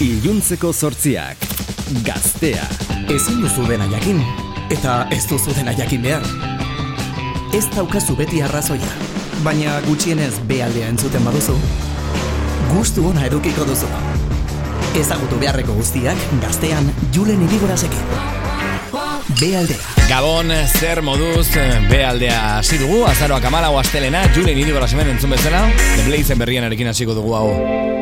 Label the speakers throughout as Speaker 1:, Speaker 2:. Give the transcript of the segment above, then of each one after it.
Speaker 1: Iluntzeko sortziak. Gaztea.
Speaker 2: Ezin duzu dena jakin, eta ez duzu dena jakin behar. Ez daukazu beti arrazoia, baina gutxienez bealdea entzuten baduzu, gustu ona edukiko duzu. Ezagutu beharreko guztiak gaztean Julen Irigorasekin. Bealdea.
Speaker 3: Gabon, zer moduz, bealdea hasi dugu, azaroak amala astelena, Julen Irigorasemen entzun bezala, The Blazen berrien erekin hasiko dugu hau.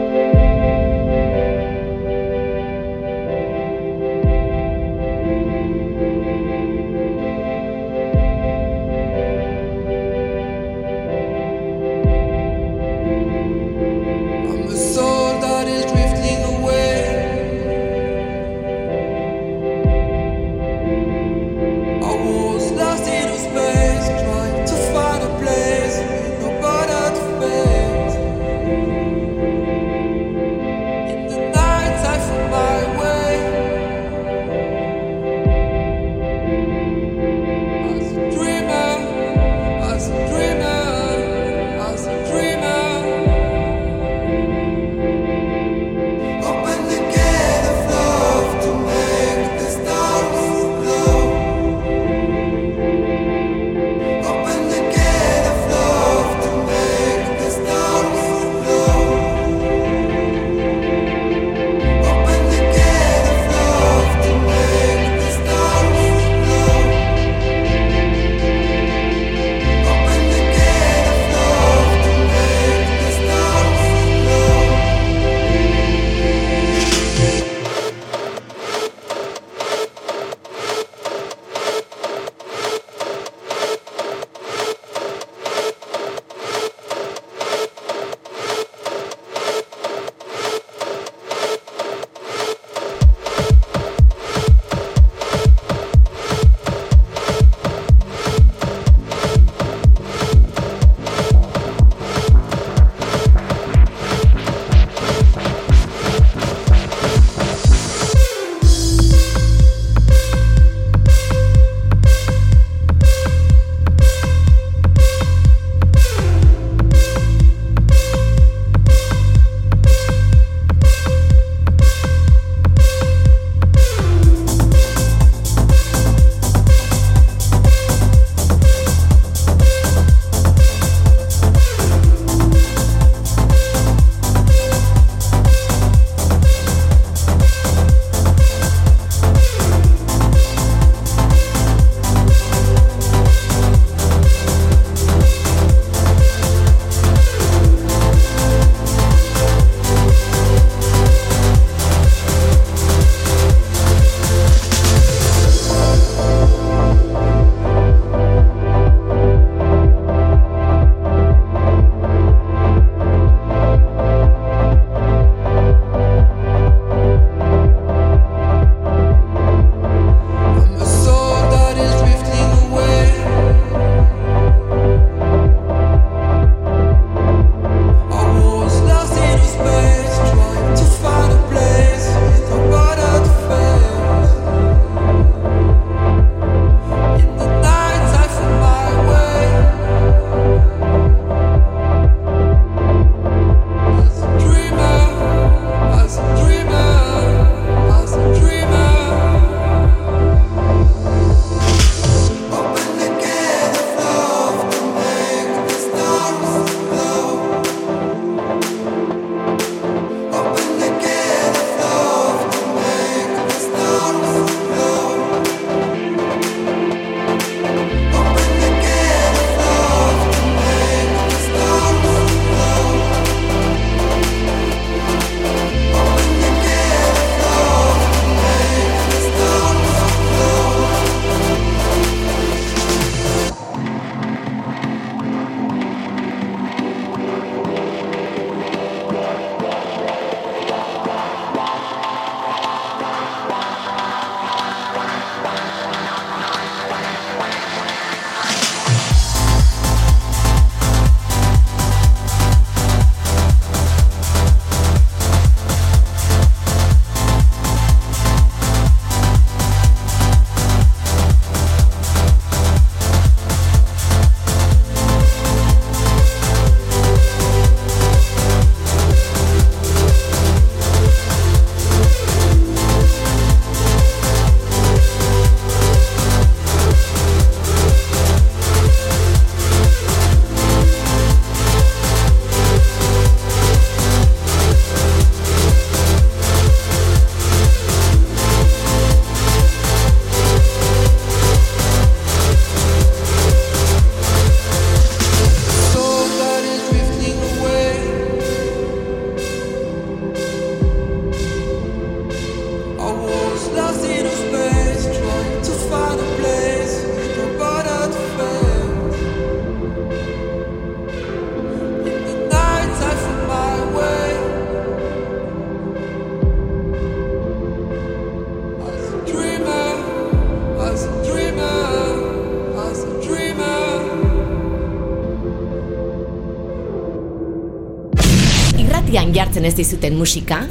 Speaker 4: Jartzen ez dizuten musika,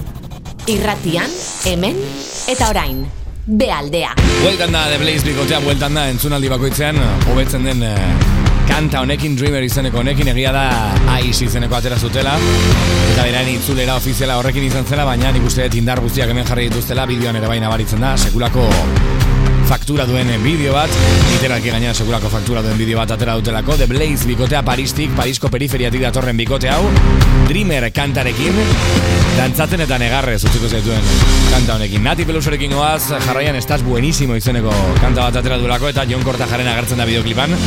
Speaker 4: irratian, hemen, eta orain, bealdea.
Speaker 5: Bueltan da, The Blaze bikotea, bueltan da, entzunaldi bakoitzean, hobetzen den eh, kanta honekin, Dreamer izeneko honekin, egia da, Aiz izeneko atera zutela, eta berain itzulera ofiziala horrekin izan zela, baina nik uste dut indar guztiak hemen jarri dituztela, bideoan ere baina baritzen da, sekulako faktura duen bideo bat, literalki gainera sekulako faktura duen bideo bat atera dutelako, The Blaze bikotea Paristik, Parisko periferiatik datorren bikote hau, Dreamer kantarekin, dantzaten eta negarrez utziko zaituen kanta honekin. Nati pelusorekin goaz, jarraian estaz buenísimo izeneko kanta bat atera duelako, eta Jon Kortajaren agertzen da bideoklipan.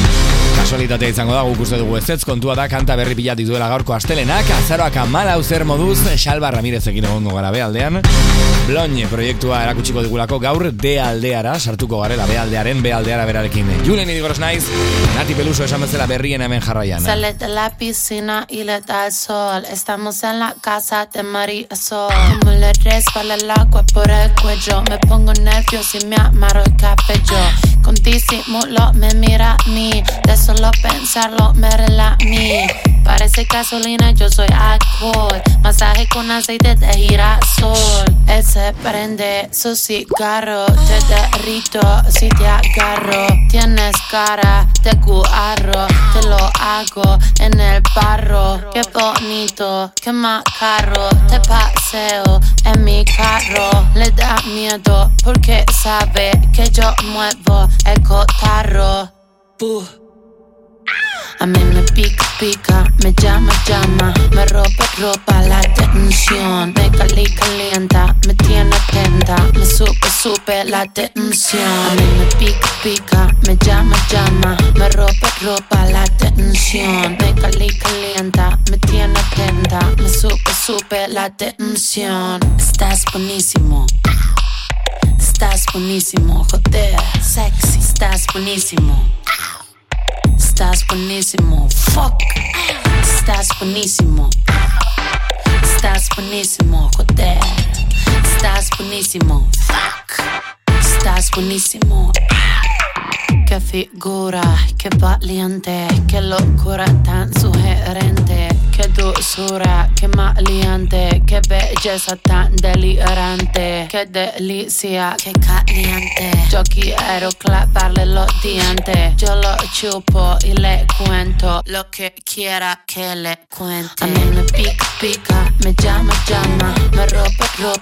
Speaker 5: Kasualitatea izango da, guk uste dugu ez ez, kontua da, kanta berri pilat dituela gaurko astelenak, azaroak amalau zer moduz, Xalba Ramirezekin egon gara bealdean. Blogne proiektua erakutsiko digulako gaur, de aldeara, sartuko garela, bealdearen, bealdeara berarekin. Julen idigoros naiz, Nati Peluso esan bezala berrien hemen jarraian.
Speaker 6: Sale de la piscina y le da el sol. Estamos en la casa de María Sol. Como le resbala el agua por el cuello. Me pongo nervioso y me amarro el cabello. Con disimulo me mira a mí. De solo pensarlo me rela a mí. Parece gasolina, yo soy alcohol. Masaje con aceite de girasol. Él se prende su cigarro. Te derrito si te agarro. Tienes cara de guarro. Te lo hago en el barro. Qué bonito, qué macaro. Te paseo en mi carro. Da miedo porque sabe que yo muevo el cotarro. A mí me pica, pica, me llama, llama, me roba, roba la tensión, me cali, calienta, me tiene atenta, me sube, sube la tensión. Me pica, pica, me llama, llama, me roba, roba la tensión, me cali, calienta, me tiene atenta, me sube, sube la tensión. Estás buenísimo. Estás buenísimo, joder, sexy, estás buenísimo. Estás buenísimo, fuck. Estás buenísimo. Stars ponesimo kot te. Estás buenísimo, fuck. Estás buenísimo. Qué figura, qué valiente, qué locura tan sugerente, qué dulzura, qué maleante, qué belleza tan delirante, qué delicia, qué caliente. Yo quiero clavarle los dientes, yo lo chupo y le cuento lo que quiera que le cuente. A mí me pica, pica, me llama, llama, me roba,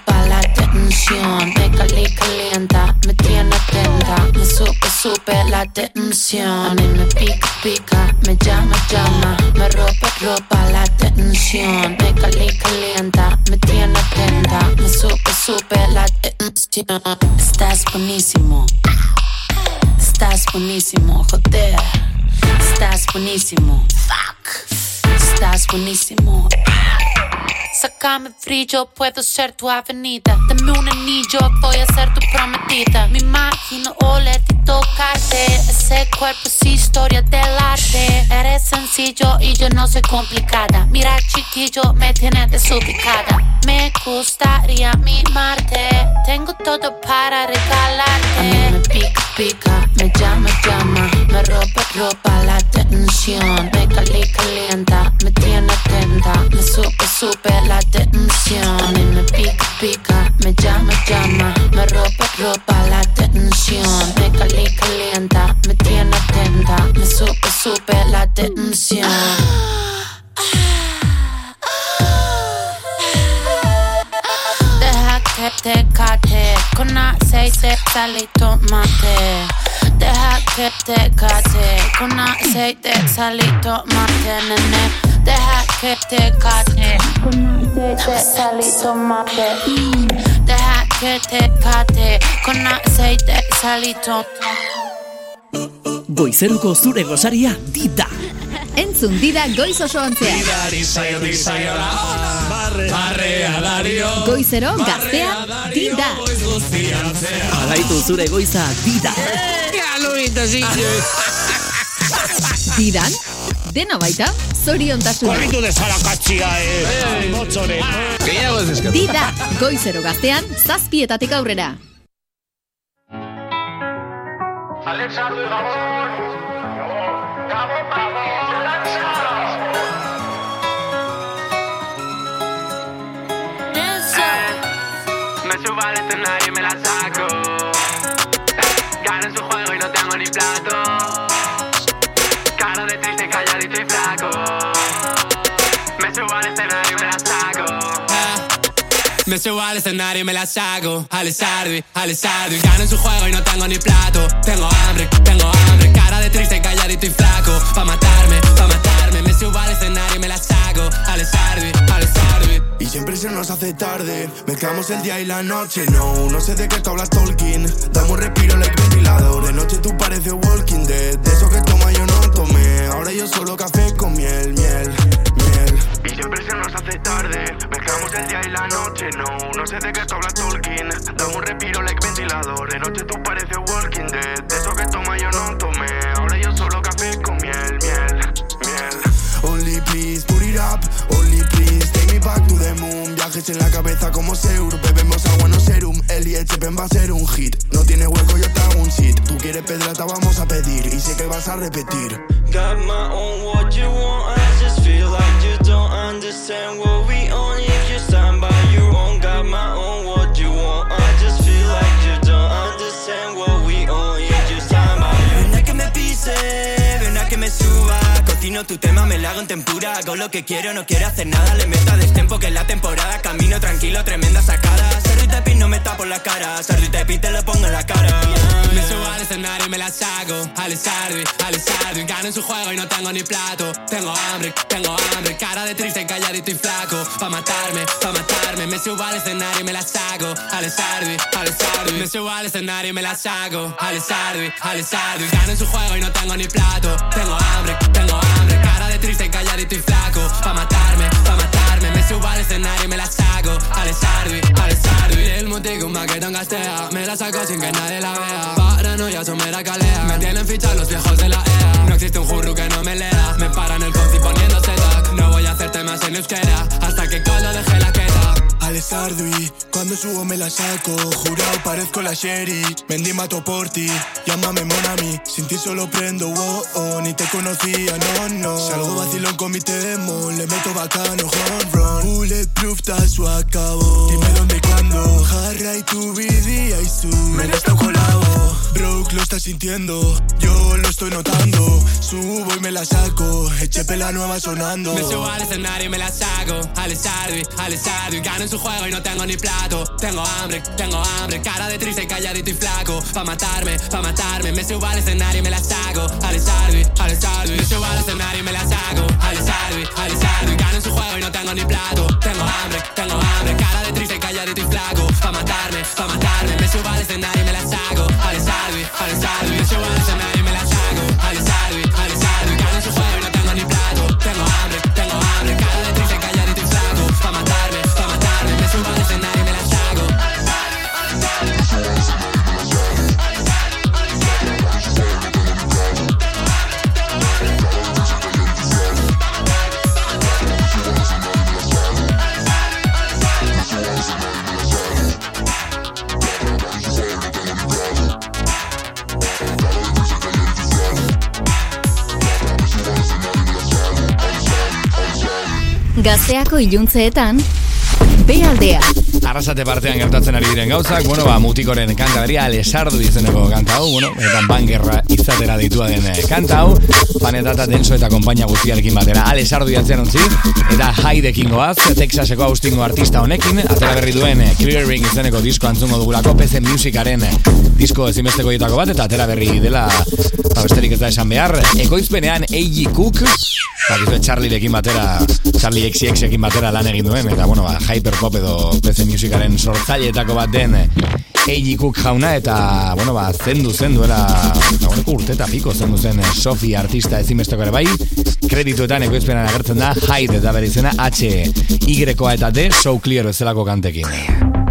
Speaker 6: roba la tensión, me cali, calienta, me tiene atenta, me sube, sube la tensión. Me pica, pica, me llama, llama, me roba, roba la tensión, me cali, calienta, me tiene atenta, me sube, sube la tensión. Estás buenísimo, estás buenísimo, joder, estás buenísimo, fuck, estás buenísimo. Sácame brillo, puedo ser tu avenida. Dame un anillo, voy a ser tu prometida. Me imagino olerte y tocarte. Ese cuerpo es historia del arte. Eres sencillo y yo no soy complicada. Mira, chiquillo, me tienes desubicada. Me gustaría mimarte. Tengo todo para regalarte. Me pica, pica, me llama, llama. Me roba, roba la tensión. Me cali, calienta, me tiene atenta. Me sube, sube la tensión. A mí me pica, pica, me llama, llama. Me roba, roba la tensión. Me cali, calienta, me tiene atenta. Me sube, sube la tensión. Deja que te cate con aceite, sal y tomate. Deja que te cate con aceite, sal y tomate, nene. Deja que te cate con aceite, sal y tomate. Deja que te cate con aceite, sal y tomate.
Speaker 2: Goizeruko zure gosaria dida.
Speaker 7: Entzun dida goiz oso ontzean. Goizero gaztea dida.
Speaker 2: Alaitu zure goiza dida.
Speaker 7: Didan, dena baita, zoriontasuna.
Speaker 5: Gehiago ez eskatu.
Speaker 7: Dida, goizero gaztean, zazpietatik aurrera.
Speaker 8: Me subo al escenario y me la saco. Su Me subo al escenario y me la saco. Alessardi, Alessardi Gano en su juego y no tengo ni plato. Tengo hambre, tengo hambre. Cara de triste, calladito y flaco. Pa' matarme, pa' matarme. Me subo al escenario y me la saco. Alessardi, Alessardi
Speaker 9: Y siempre se nos hace tarde. Mezclamos el día y la noche. No, no sé de qué tú hablas Tolkien. Dame un respiro like ventilador. De noche tú pareces Walking Dead. De eso que toma yo no tomé. Ahora yo solo café con miel Mezclamos el día y la noche No, no sé de qué tú hablas Tolkien. Dame un respiro like ventilador De noche tú pareces Walking Dead. De eso que toma yo no tomé. Ahora yo solo café con miel, miel, miel. Only please, put it up. Only please, take me back to the moon. Viajes en la cabeza como Seur Bebemos agua, no serum. El IHP va a ser un hit. No tiene hueco, yo te hago un sit Tú quieres pedrata, vamos a pedir. Y sé que vas a repetir.
Speaker 10: Got my own what you want. I just feel like you don't understand what we on.
Speaker 11: Tu tema, me la hago en tempura. Hago lo que quiero, no quiero hacer nada. Le meto a destempo que es la temporada. Camino tranquilo, tremenda sacada. No me tapo la cara. Tepin te lo pongo en la cara.
Speaker 8: Me subo al escenario y me la saco Alessardi, Alessardi Gano en su juego y no tengo ni plato. Tengo hambre, tengo hambre. Cara de triste, calladito y flaco. Pa' matarme, pa' matarme. Me subo al escenario y me la saco Alessardi, Alessardi Me subo al escenario y me la saco Alessardi, Alessardi Gano en su juego y no tengo ni plato. Tengo hambre, tengo hambre. Cara de triste, calladito y flaco. Pa' matarme, pa' matarme Me subo al escenario y me la saco. Alessardi, Alessardi El motivo un baquetón gastea. Me la saco sin que nadie la vea. Paranoia, son mera calea. Me tienen ficha los viejos de la EA No existe un jurro que no me lea. Me paran el conci poniéndose doc No voy a hacer temas en euskera. Hasta que Colo deje la queda
Speaker 9: Alessardi, cuando subo me la saco. Jurado parezco la Sherry Mendy mato por ti, llámame Monami Sin ti solo prendo, oh, oh Ni te conocía, no, no. Salgo vacilón con mi temo Le meto bacano, home run. Bulletproof, tazo acabo. Dime dónde y cuándo. Jarra y tu vida y su Me la colado Broke lo estás sintiendo Yo lo estoy notando. Subo y me la saco HP la nueva sonando.
Speaker 8: Me subo al escenario y me la saco Alessardi, Alessardi Gano en su juego y no tengo ni plato. Tengo hambre, tengo hambre Cara de triste, calladito y flaco. Pa' matarme, pa' matarme. Me subo al escenario y me la saco Alessardi, Alessardi Me subo al escenario y me la saco Alessardi, Alessardi Gano en su juego y no tengo ni plato. Tengo hambre, tengo hambre Cara de triste, calladito y flaco. Pa' matarme, pa' matarme. Me subo al escenario y me la saco Al estar bien,
Speaker 7: Gazteako iluntzeetan, bealdea.
Speaker 5: Arrasate partean gertatzen ari diren gauzak, bueno, ba, mutikoren kanta beria, Alesardu izeneko kanta hau, bueno, eta bangerra izatera ditua den eh, kanta hau, panetata denso eta konpainia guztiarekin batera, Alesardu jatzen ontzi, eta haidekin goaz, Texaseko austingo artista honekin, atera berri duen eh, Clearing izeneko disko antzungo dugulako, PC Musicaren eh, disko ezimesteko ditako bat, eta atera berri dela, ba, besterik ez da esan behar, ekoizpenean A.G. Cook, Bakizue Charlierekin batera, Charlie XCXekin batera lan egin duen, eta bueno, ba, Hyperpop edo PC Musicaren sortzaileetako bat den Eiji Cook jauna, eta, bueno, ba, zendu zendu, era, dagoeneko urte eta piko zendu zen eh, Sofi artista ezimesteko ere bai, kredituetan ekoizpenan agertzen da, Hyde eta bere izena, H, Y-a eta D, So Clear bezalako kantekin.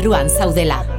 Speaker 4: barruan zaudela.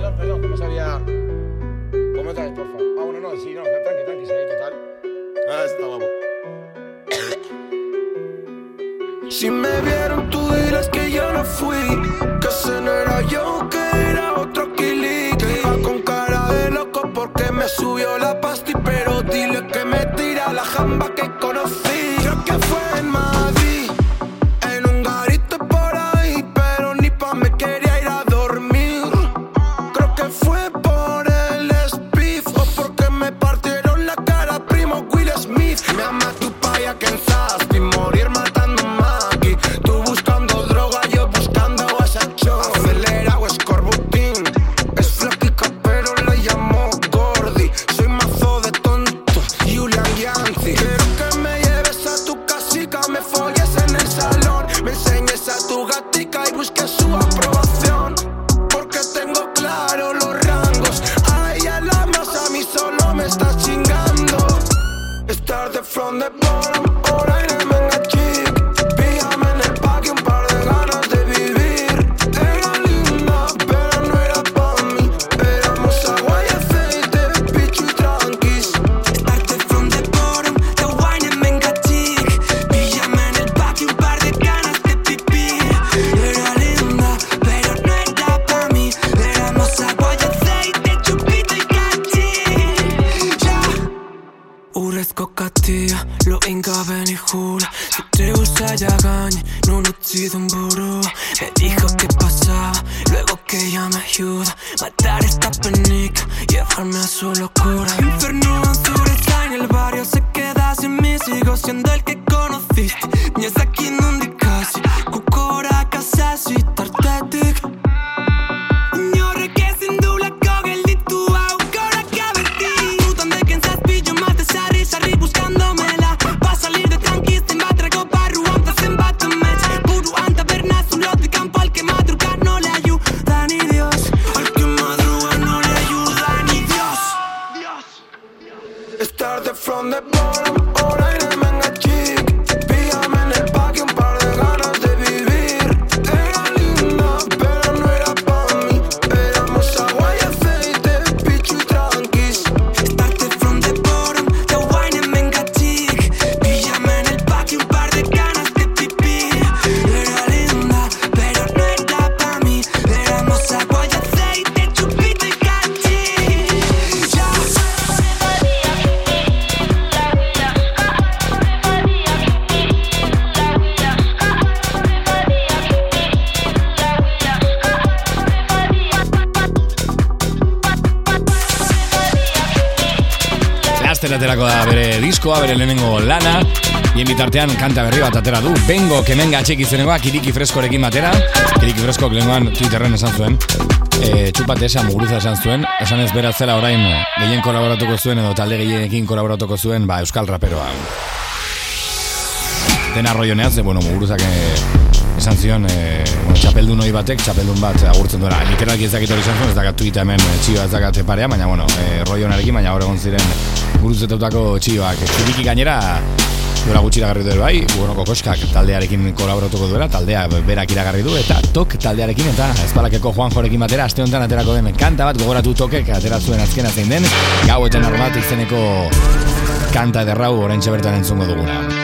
Speaker 5: artean kanta berri bat atera du. Bengo kemenga atxek izenekoak iriki freskorekin batera. Iriki freskok lehenkoan Twitterren esan zuen. E, txupate esan muguruza esan zuen. Esan ez beraz zela orain gehien kolaboratuko zuen edo talde gehienekin kolaboratuko zuen ba, Euskal Raperoa. Dena arroioneaz, de, bueno, muguruzak e, esan zion e, bueno, txapeldun hori batek, txapeldun bat agurtzen duela. Nikerrak ez dakit hori izan zuen, ez dakat tuita hemen e, txioa ez dakat parea, baina bueno, e, roi honarekin, baina hor egon ziren guruzetetutako txioak. Txiriki gainera, Duela gutxira garri duela bai, bueno, kokoskak taldearekin kolaboratuko duela, taldea berak iragarri du, eta tok taldearekin, eta ezbalakeko Juan Jorekin batera, aste honetan aterako den kanta bat, gogoratu tokek atera zuen azkena zein den, gauetan armat izeneko kanta derrau orain txabertan entzungo duguna.
Speaker 12: Kanta entzungo
Speaker 13: duguna.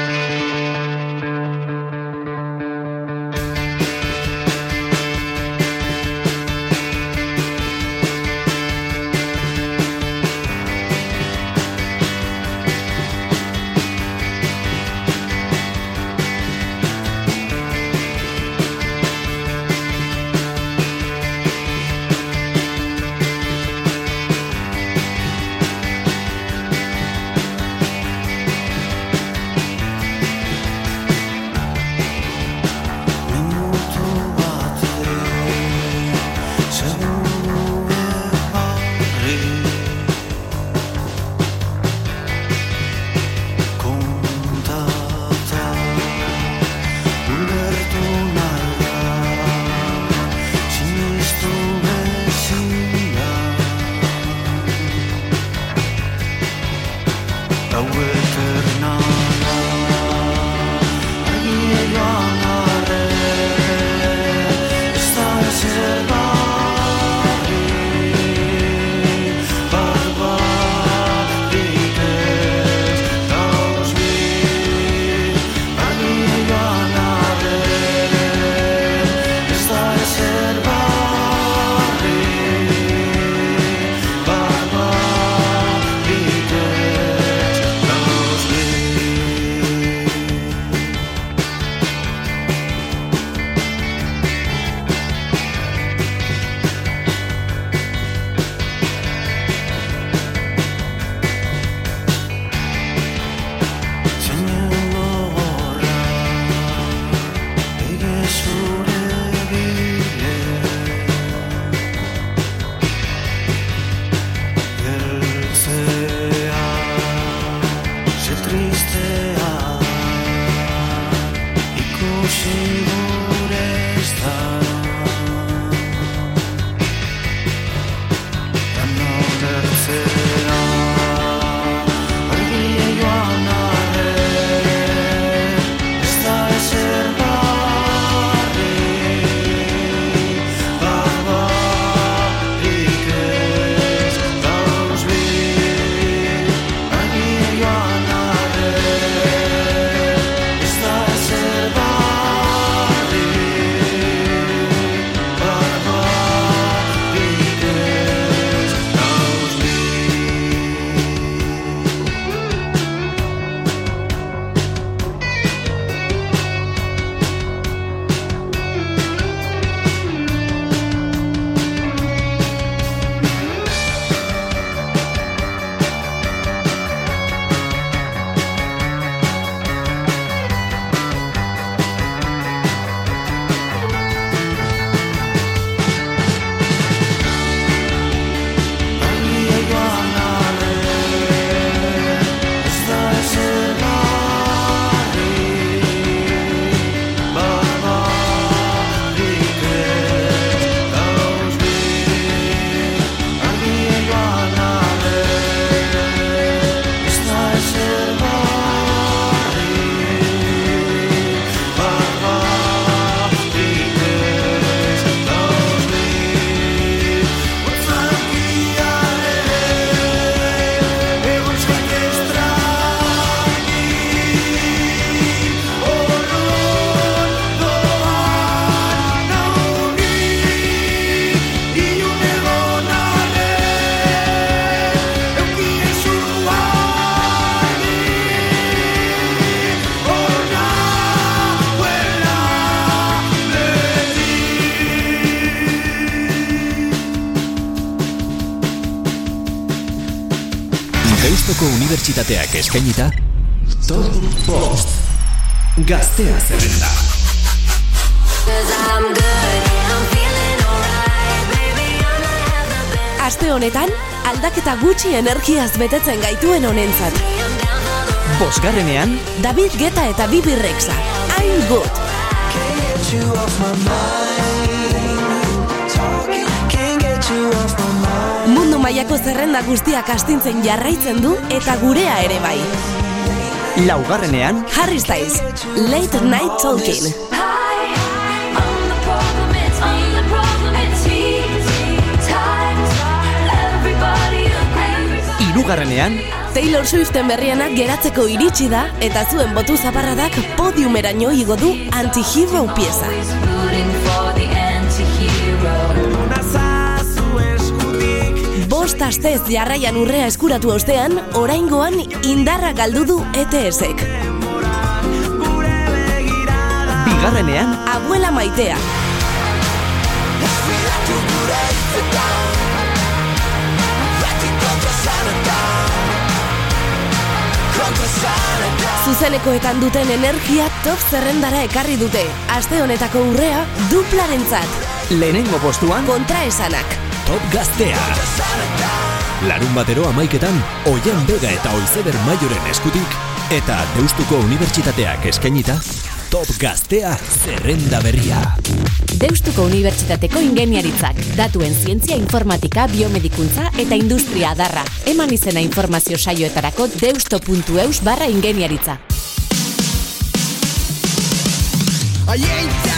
Speaker 13: Unibertsitateak eskainita Top Bost Gaztea zerrenda
Speaker 14: Aste honetan, aldaketa gutxi energiaz betetzen gaituen honentzat.
Speaker 2: Bosgarrenean,
Speaker 14: David Geta eta Bibi Rexa. I'm good. Mailako zerrenda guztiak astintzen jarraitzen du eta gurea ere bai.
Speaker 2: laugarrenean,
Speaker 14: Harry Styles, Late Night Talking.
Speaker 2: irugarrenean,
Speaker 14: Taylor Swiften berrienak geratzeko iritsi da eta zuen botu zaparradak podiumeraino igo du anti-hero pieza. Bost astez jarraian urrea eskuratu ostean, oraingoan indarra galdu du ETS-ek.
Speaker 2: bigarrenean,
Speaker 14: Abuela maitea. Zuzenekoetan duten energia top zerrendara ekarri dute. Aste honetako urrea duplarentzat.
Speaker 2: lehenengo postuan,
Speaker 14: Kontraesanak.
Speaker 13: Top Gaztea Larun batero amaiketan Oian Bega eta Oizeder Maioren eskutik Eta Deustuko Unibertsitateak eskainita Top Gaztea zerrenda berria
Speaker 15: Deustuko Unibertsitateko ingeniaritzak, datuen zientzia informatika, biomedikuntza eta industria adarra. Eman izena informazio saioetarako deusto.eus barra ingeniaritza.
Speaker 11: I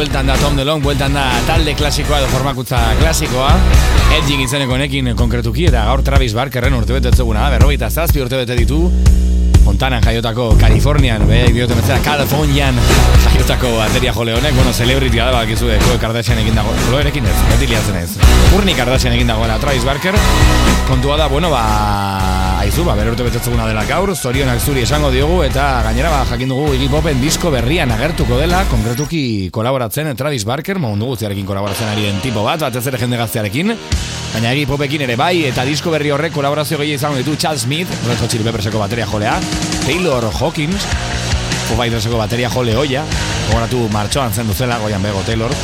Speaker 16: bueltan da Tom DeLong, bueltan da talde klasikoa edo formakutza klasikoa. Edging izeneko honekin konkretuki eta gaur Travis Barkerren urte betetzeguna da, berrogeita zazpi urte bete ditu. Montanan jaiotako Kalifornian, be, dioten bezala Californian jaiotako bateria jole honek, bueno, celebrity da, bakizu, Koe Kardashian egin dago, Chloerekin ez, beti liatzen ez. Urni Kardashian egin dagoela Travis Barker, kontua da, bueno, ba, aizu, ba, bere urte betetzeguna dela gaur, zorionak zuri esango diogu, eta gainera, ba, jakin dugu Iggy Popen disko berrian agertuko dela, konkretuki kolaboratzen Travis Barker, mundu guztiarekin kolaboratzen ari den tipo bat, batez ere jende gaztearekin, baina Iggy Popekin ere bai, eta disko berri horrek kolaborazio gehi izango ditu Charles Smith, Red Hot Chili Pepperseko bateria jolea, Taylor Hawkins, Foo Fighterseko bateria jole hoia, gogoratu martxoan zen duzela, goian bego Taylor,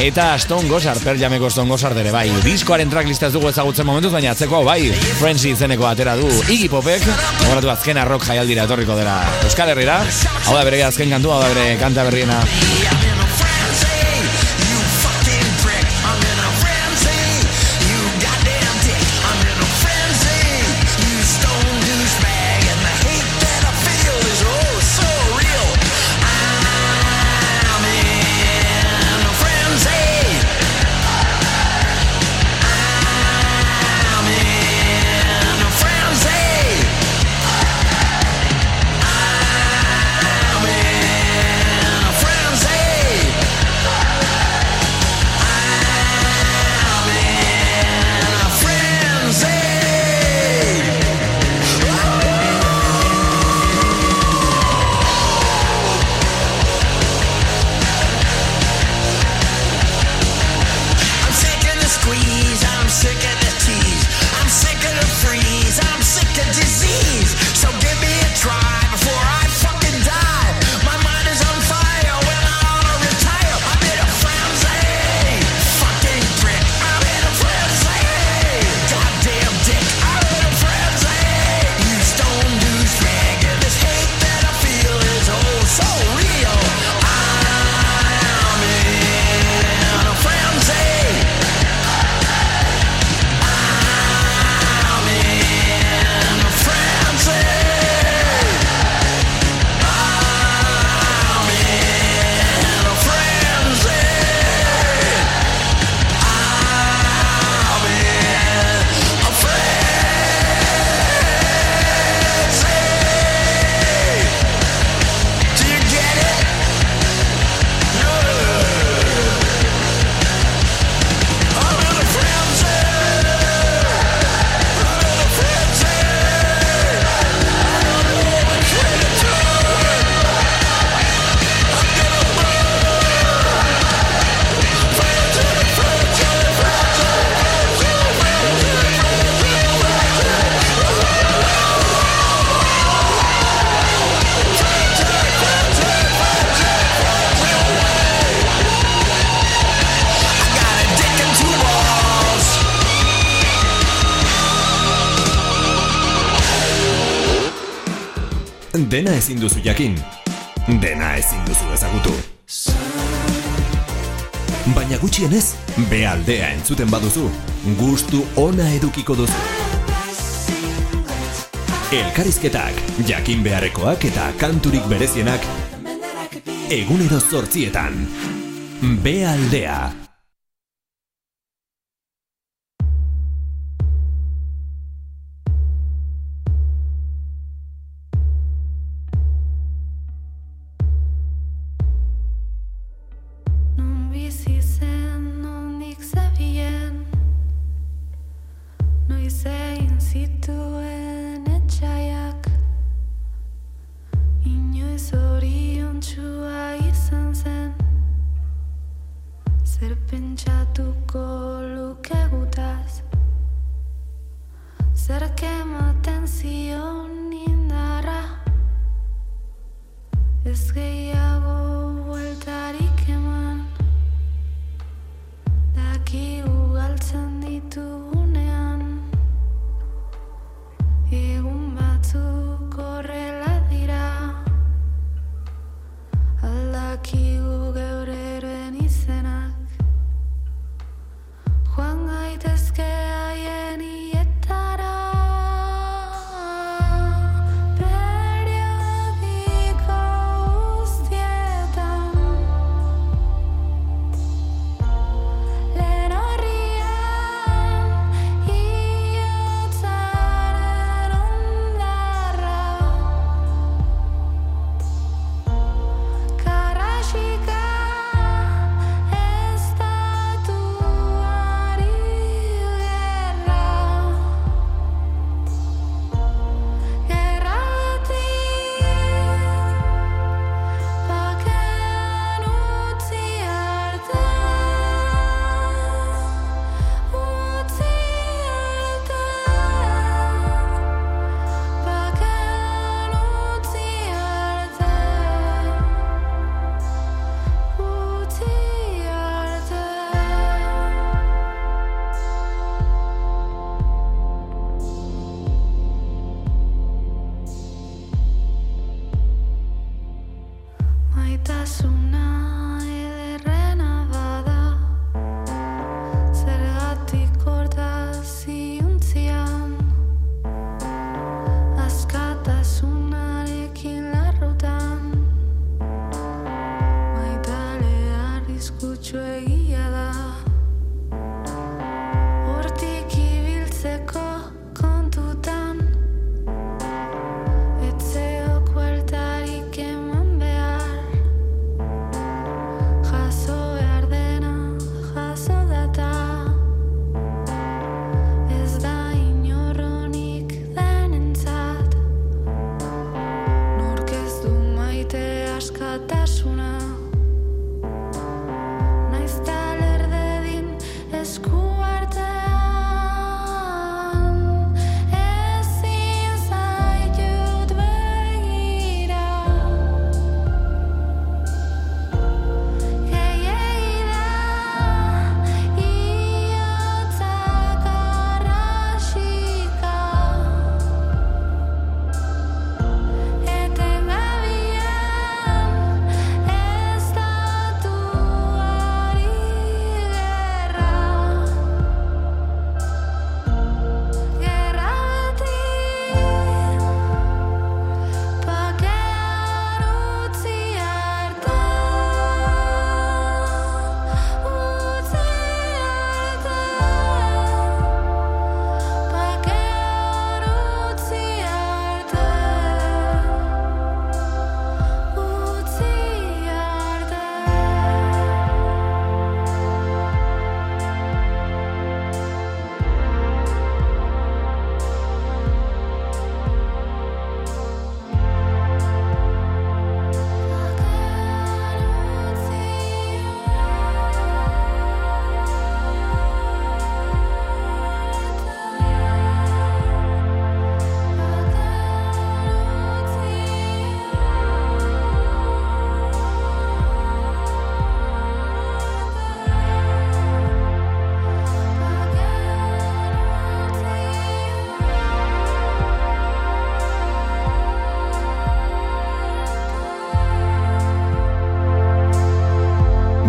Speaker 16: Eta Stone Gossard, per jameko Stone Gossard ere bai. Diskoaren tracklista ez dugu ezagutzen momentuz, baina atzeko hau bai. Frenzy izeneko atera du Iggy Popek. Gogoratu azkena rock jaialdira etorriko dela Euskal Herrira. Hau da bere azken kantua, hau da bere kanta berriena.
Speaker 1: jakin. Dena ezin duzu ezagutu.
Speaker 17: Baina gutxienez, bealdea entzuten baduzu, gustu ona edukiko duzu. Elkarizketak, jakin beharrekoak eta kanturik berezienak, egunero zortzietan. Bealdea.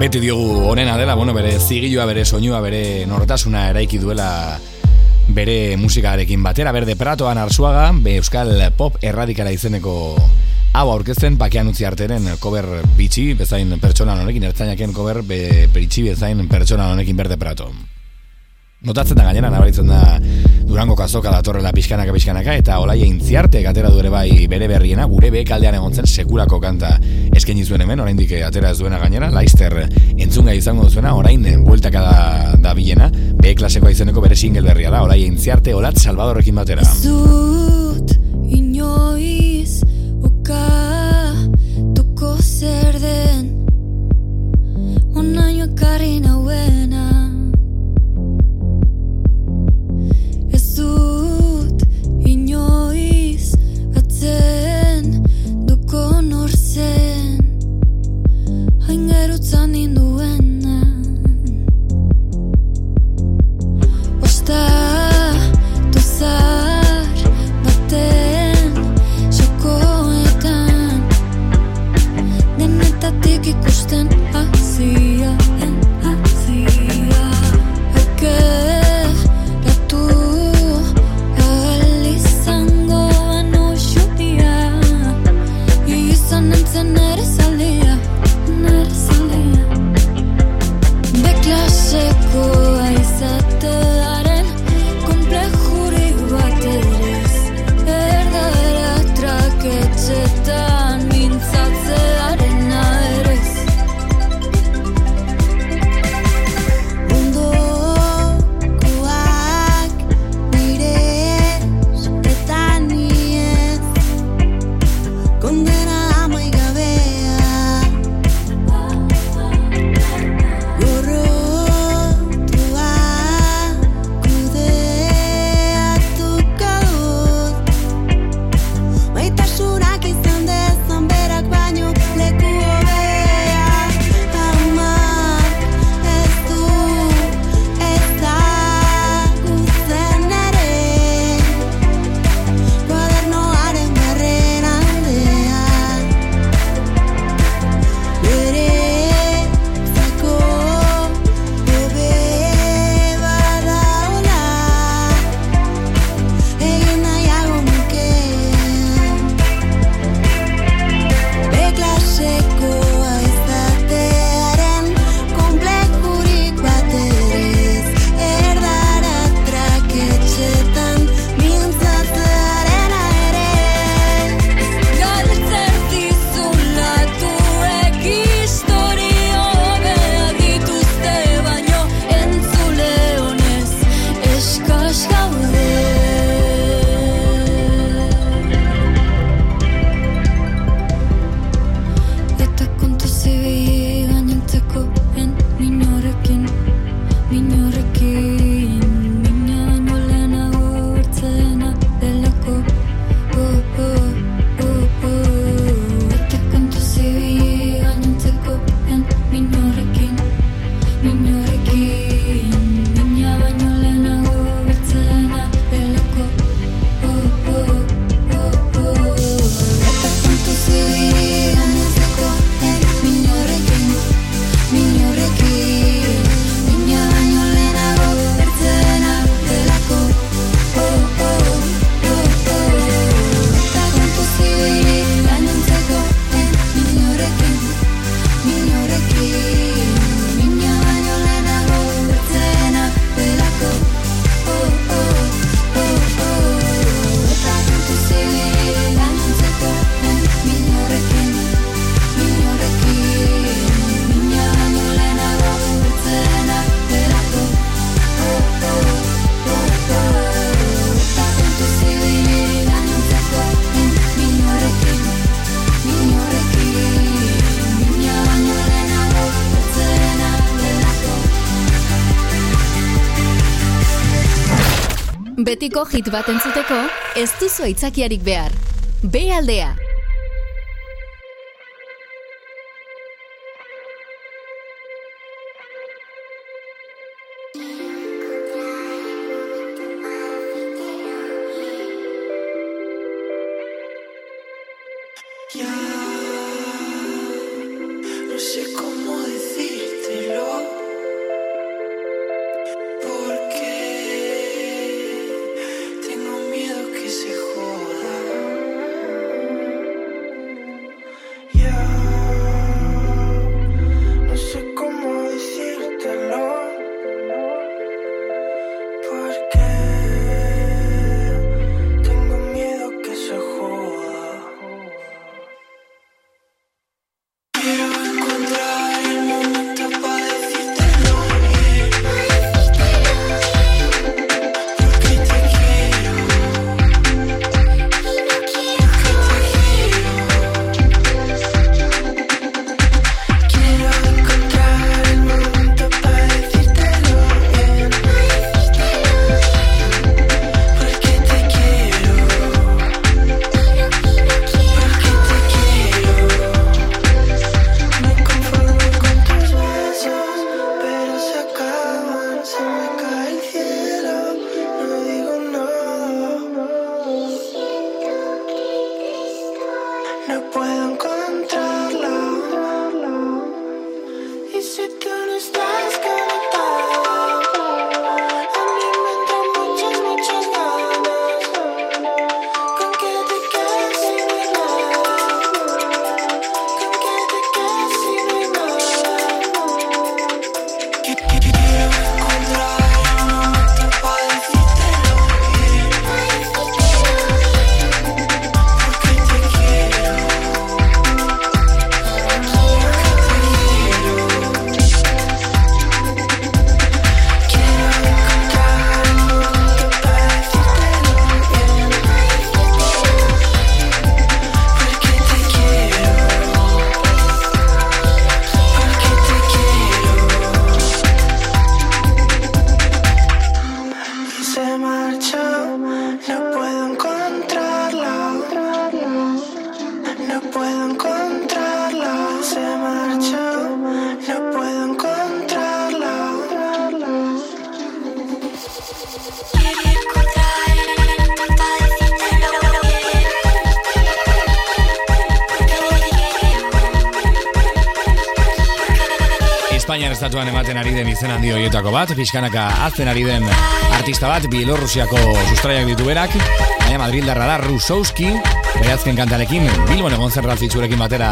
Speaker 18: Beti
Speaker 5: diogu onena dela, bueno, bere zigilua, bere soinua, bere nortasuna eraiki duela bere musikarekin batera, berde pratoan arzuaga, be euskal pop erradikala izeneko hau aurkezten pakean utzi arteren cover bitxi, bezain pertsona honekin, ertzainaken cover be, bitxi bezain pertsona honekin berde prato. Notatzen da gainera, nabaritzen da Durango kazoka datorrela pixkanaka pixkanaka eta olaia intziarte atera du ere bai bere berriena, gure bekaldean egon zen sekulako kanta eskaini zuen hemen, oraindik atera ez duena gainera, Laister entzunga izango duzuena, orain bueltaka da, da bilena, B klaseko izeneko bere single berria da, olaia intziarte, olat Salvadorrekin batera.
Speaker 18: Zut
Speaker 7: Betiko hit bat entzuteko, ez duzu aitzakiarik behar. B aldea.
Speaker 5: handi horietako bat, pixkanaka azten ari den artista bat, Bielorrusiako sustraiak ditu berak, baina Madrid darra da, Rusowski, beratzen kantarekin, Bilbon egon zer ratzitzurekin batera,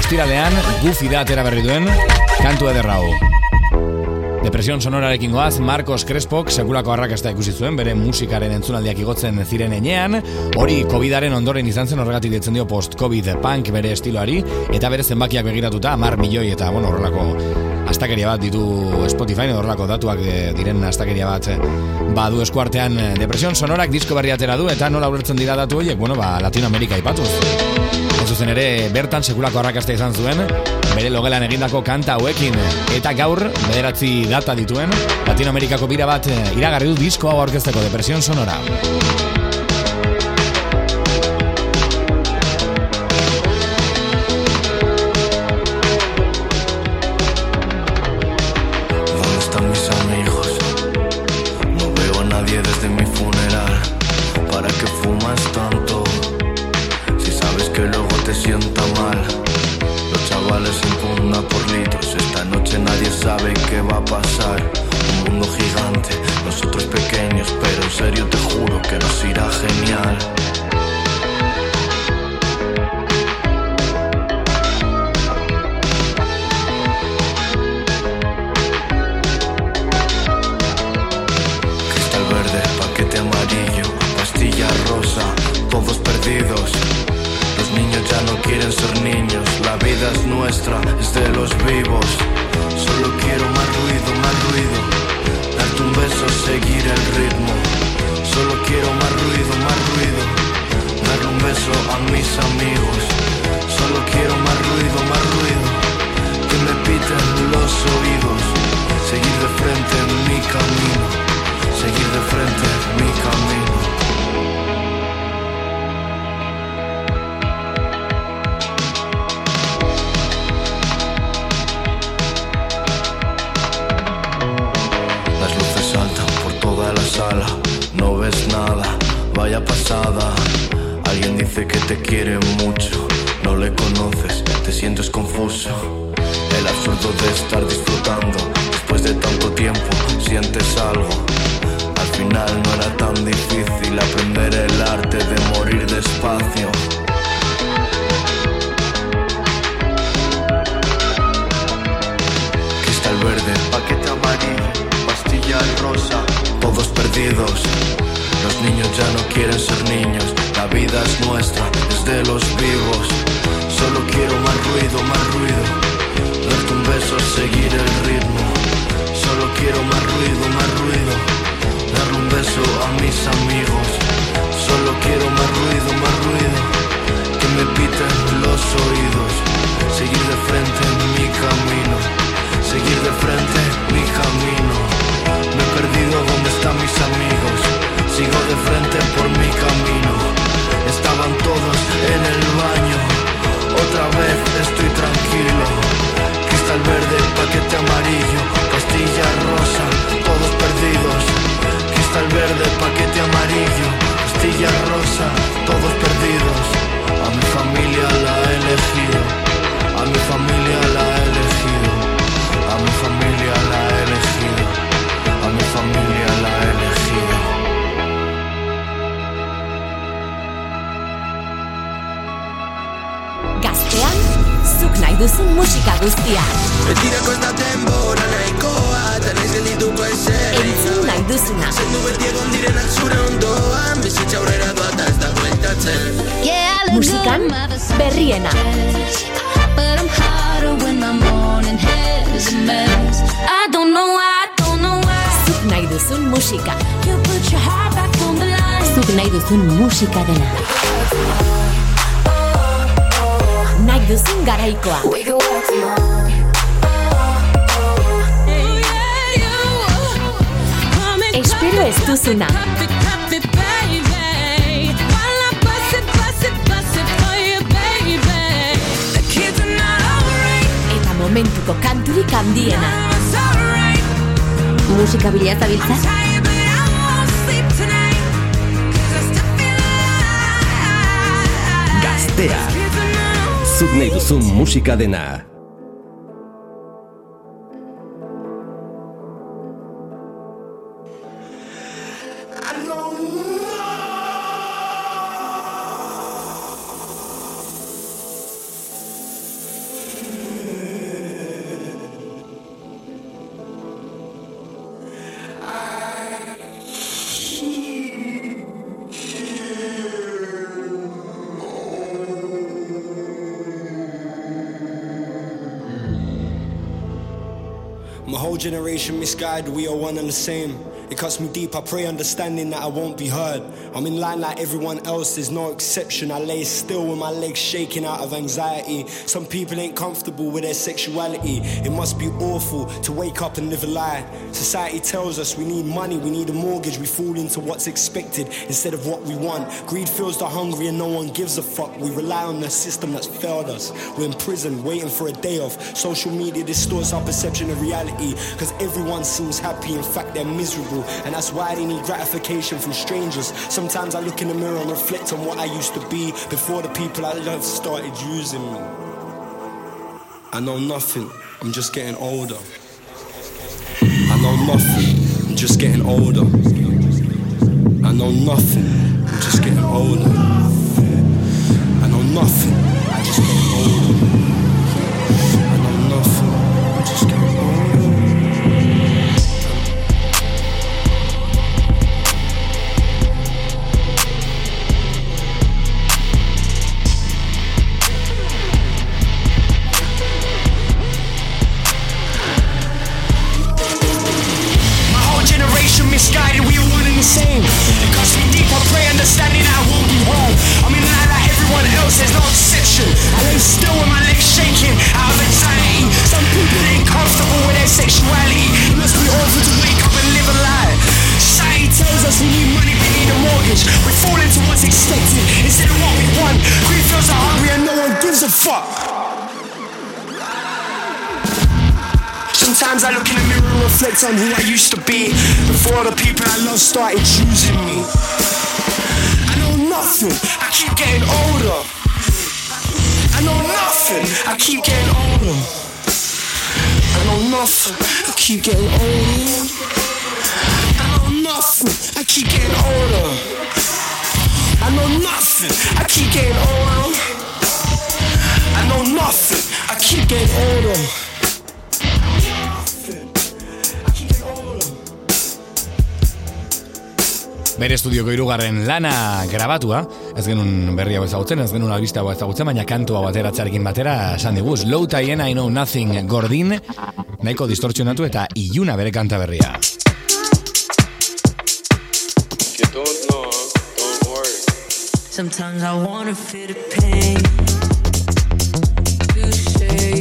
Speaker 5: ostiralean, gufi da atera berri duen, kantu ederrau. Depresión sonorarekin goaz, Marcos Crespo, sekulako arrakasta ikusi zuen, bere musikaren entzunaldiak igotzen ziren enean, hori COVIDaren ondoren izan zen horregatik ditzen dio post-COVID punk bere estiloari, eta bere zenbakiak begiratuta, mar milioi eta, bueno, horrelako astakeria bat ditu Spotify edo horrelako datuak eh, diren astakeria bat eh, badu eskuartean eh, Depresion Sonorak disko berri atera du eta nola ulertzen dira datu horiek, bueno, ba, Latinoamerika ipatuz. Zuzen ere, bertan sekulako arrakasta izan zuen, bere logelan egindako kanta hauekin eta gaur bederatzi data dituen Latinoamerikako bira bat iragarri du disko hau aurkezteko Depresion Sonora.
Speaker 19: On me, mis amigos.
Speaker 20: We are one and the same. It cuts me deep, I pray understanding that I won't be heard. I'm in line like everyone else, there's no exception. I lay still with my legs shaking out of anxiety. Some people ain't comfortable with their sexuality. It must be awful to wake up and live a lie. Society tells us we need money, we need a mortgage. We fall into what's expected instead of what we want. Greed fills the hungry and no one gives a fuck. We rely on the system that's failed us. We're in prison waiting for a day off. Social media distorts our perception of reality because everyone seems happy, in fact, they're miserable. And that's why they need gratification from strangers. Sometimes I look in the mirror and reflect on what I used to be before the people I love started using me. I know nothing, I'm just getting older. I know nothing, I'm just getting older. I know nothing, I'm just getting older. I know nothing, I'm just getting older.
Speaker 11: Fuck. Sometimes I look in the mirror and reflect on who I used to be before the people I love started choosing me. I know nothing, I keep getting older. I know nothing, I keep getting older. I know nothing, I keep getting older. I know nothing, I keep getting older. I know nothing, I keep getting older. I know nothing, I keep getting older.
Speaker 5: Bere estudioko irugarren lana grabatua, ez genuen berri hau ezagutzen, ez genuen albiste hau ezagutzen, baina kantu hau ateratzearekin batera esan diguz. Low Tien I Know Nothing Gordin, nahiko distortzionatu eta iluna bere kanta berria.
Speaker 21: Sometimes I wanna feel the pain. say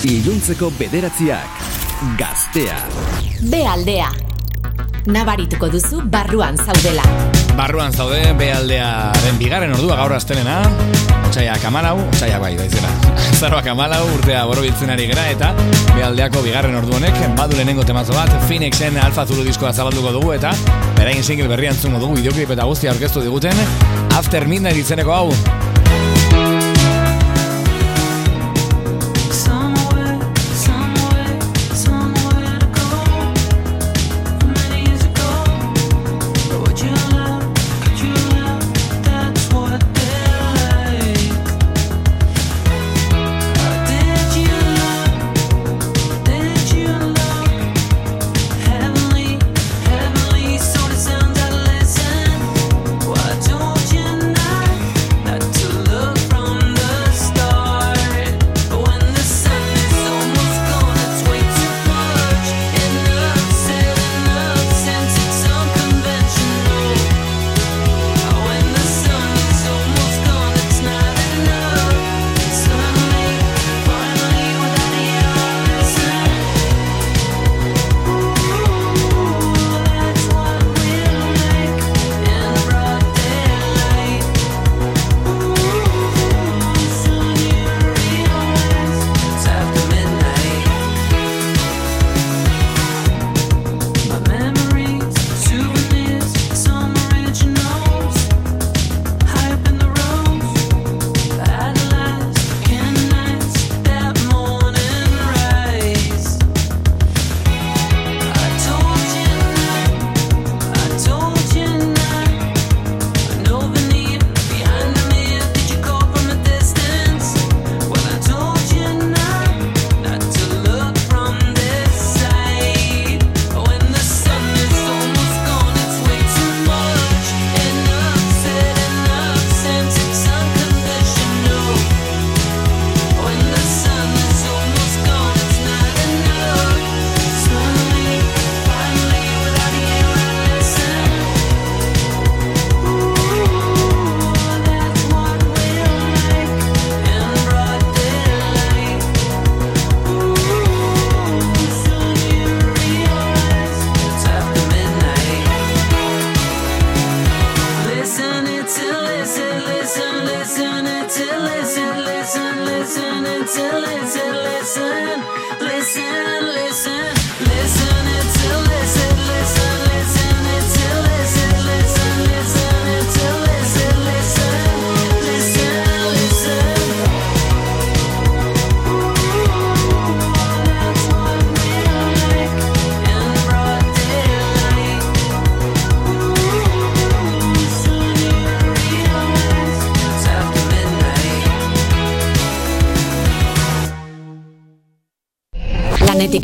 Speaker 1: Iluntzeko bederatziak, gaztea.
Speaker 15: Bealdea. Nabarituko duzu barruan zaudela.
Speaker 21: Barruan zaude, bealdearen bigarren ordua gaur astelena. Otsaia kamalau, otsaia bai daizera. Zaroa kamalau, urtea boro ari gera eta bealdeako bigarren ordu honek badu lehenengo temazo bat, Phoenixen alfa zulu diskoa zabalduko dugu eta berain single berrian zungo dugu, ideoklip eta guztia orkestu diguten, After Midnight izeneko hau,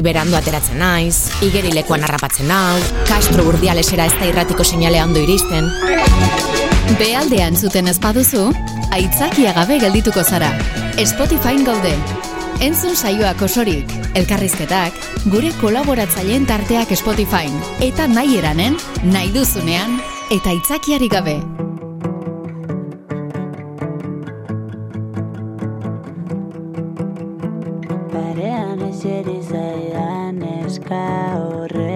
Speaker 4: berandu ateratzen naiz, igerilekoan harrapatzen hau, Castro urdialesera ez da irratiko seinalea ondo iristen.
Speaker 7: Bealdean zuten ezpaduzu, aitzakia gabe geldituko zara. Spotify gaude. Entzun saioak osorik, elkarrizketak, gure kolaboratzaileen tarteak Spotify. Eta nahi eranen, nahi duzunean, eta aitzakiari gabe.
Speaker 22: Parean eseri zaidan eska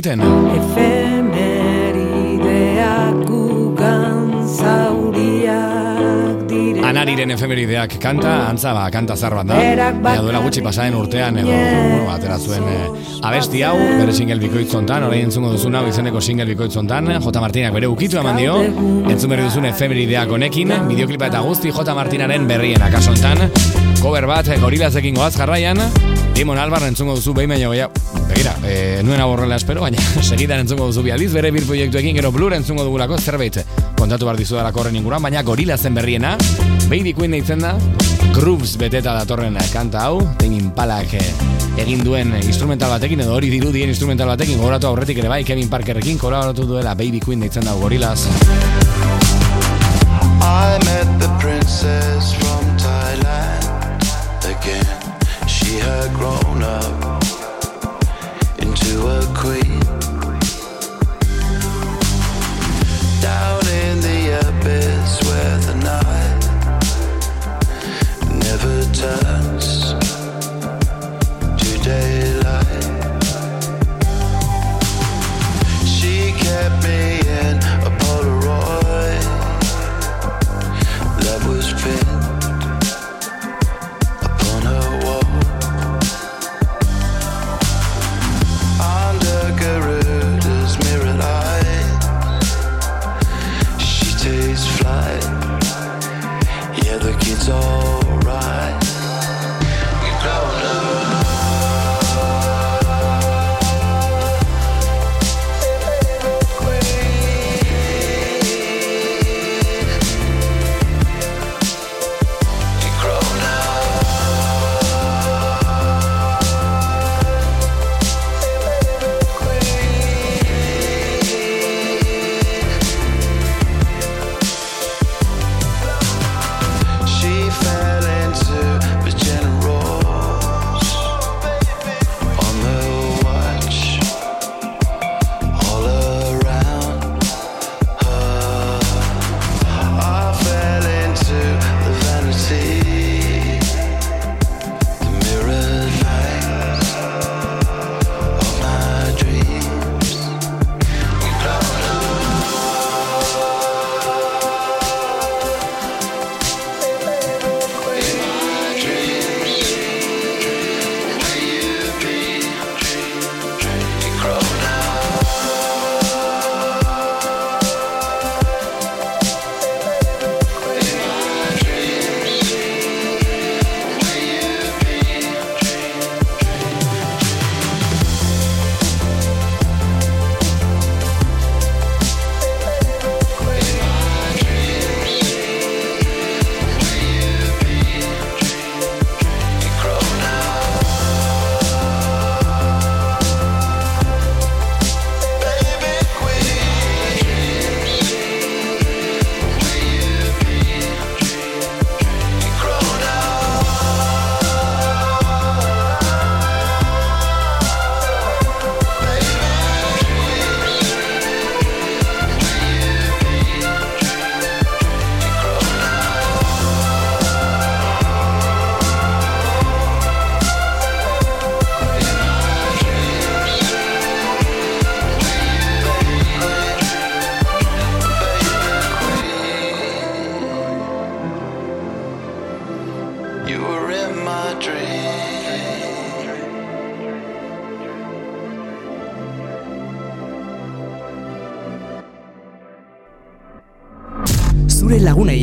Speaker 5: egiten.
Speaker 23: Efemerideak gugan zauriak dire
Speaker 5: Anariren efemerideak kanta, antza ba, kanta zar bat da. Baina duela gutxi pasaren urtean edo, bueno, atera zuen eh, abesti hau, bere single bikoitzontan, orain entzungo duzun hau izeneko single bikoitzontan, J. Martinak bere ukitu eman dio, entzun berri duzun efemerideak honekin, bideoklipa eta guzti J. Martinaren berrien akasontan, cover bat, eh, gorilazekin goaz jarraian, Dimon Albar entzungo duzu behin baino gehiago. Begira, e, nuen aborrela espero, baina segidan entzungo duzu bi aldiz, bere bir proiektuekin, gero blur entzungo dugulako zerbait kontatu behar dizu dalako horren inguruan, baina gorilazen berriena, Baby Queen deitzen da, grooves beteta datorren kanta hau, Tame Impalak eh, egin duen instrumental batekin, edo hori dirudien instrumental batekin, gogoratu aurretik ere bai, Kevin Parkerrekin, kolaboratu duela Baby Queen deitzen da gorilaz.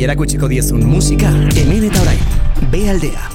Speaker 2: Erakutsiko diezun musika hemen eta orain. B aldea.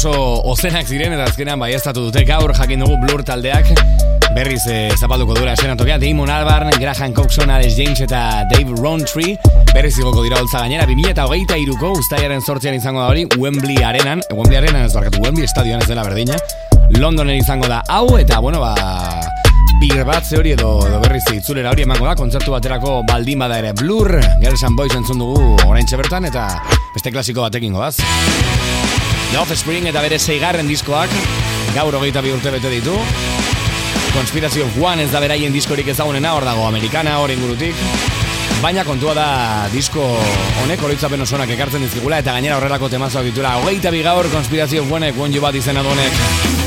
Speaker 5: Oso ozenak ziren eta azkenean baiestatu dute gaur jakin dugu Blur taldeak. Berriz eh, zapalduko duela esenatokea Damon Albarn, Graham Coxon, Alex James eta Dave Rowntree berriz igoko dira holtza gainera. 2008 iruko ustaiaren sortzean izango da hori Wembley Arenan, Wembley Arenan ez barkatu Wembley Estadioan ez dela berdina. Londonen izango da hau eta bueno ba bir bat hori edo, edo berriz itzulera hori emango da. Kontzertu baterako baldin bada ere Blur, Girls and Boys entzun dugu orain bertan eta beste klasiko batekin goaz The Offspring eta bere zeigarren diskoak gaur hogeita bi urte bete ditu. Conspiracy of One ez da beraien diskorik ezagunena, hor dago Americana, hor ingurutik. Baina kontua da disko honek oroitzapen osonak ekartzen dizkigula eta gainera horrelako temazoak ditura. Hogeita
Speaker 3: bi gaur Conspiracy of One ek, One You
Speaker 23: Bat izena donek.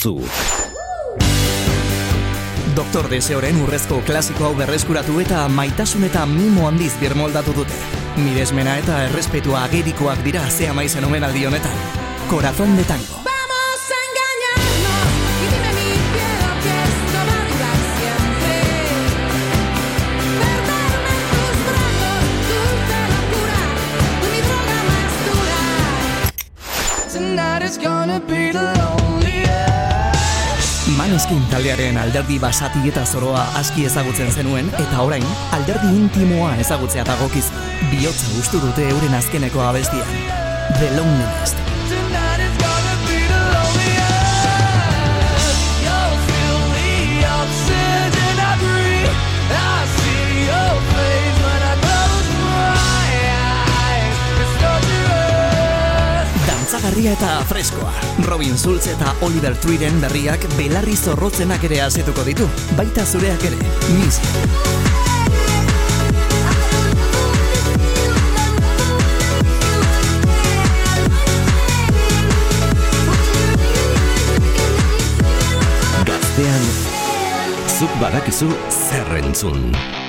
Speaker 23: duzu.
Speaker 2: Doktor Deseoren urrezko klasiko hau berreskuratu eta maitasun eta mimo handiz birmoldatu dute. Miresmena eta errespetua agerikoak dira zea maizen omenaldi honetan. Corazón de tango.
Speaker 21: Vamos engañarnos dime mi piel lo que esto va a durar siempre. Perderme en tus brazos, tu mi droga más dura.
Speaker 3: Tonight is gonna be the loneliest.
Speaker 2: Maneskin taldearen alderdi basati eta zoroa aski ezagutzen zenuen eta orain alderdi intimoa ezagutzea dagokiz bihotza gustu dute euren azkeneko abestian. The Loneliness. aipagarria eta freskoa. Robin Schulz eta Oliver Treeden berriak belarri zorrotzenak ere azetuko ditu, baita zureak ere, miz.
Speaker 23: Gaztean, zuk badakizu
Speaker 5: zerrentzun.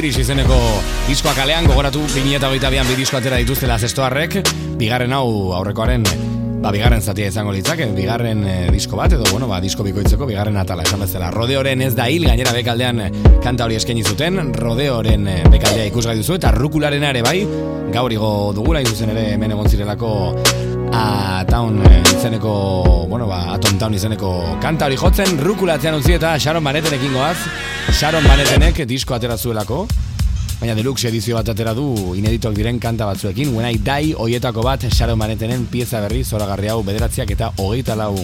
Speaker 5: Hibris izeneko diskoa kalean, gogoratu 2022an bi disko atera dituztela zestoarrek, bigarren hau aurrekoaren ba, bigarren zatia izango litzake, bigarren eh, disko bat, edo, bueno, ba, disko bikoitzeko, bigarren atala, esan bezala. Rodeoren ez da hil, gainera bekaldean eh, kanta hori eskaini zuten, Rodeoren eh, bekaldea ikusgai duzu, eta Rukularen ere bai, gaur igo dugula, izuzen ere hemen egon zirelako Town eh, izeneko, bueno, ba, Atom Town izeneko kanta hori jotzen, rukulatzean utzi eta Sharon Banetenekin goaz, Sharon Banetenek disko atera zuelako, baina deluxe edizio bat atera du ineditoak diren kanta batzuekin, When I Die, hoietako bat Sharon Banetenen pieza berri zoragarri hau bederatziak eta hogeita lau.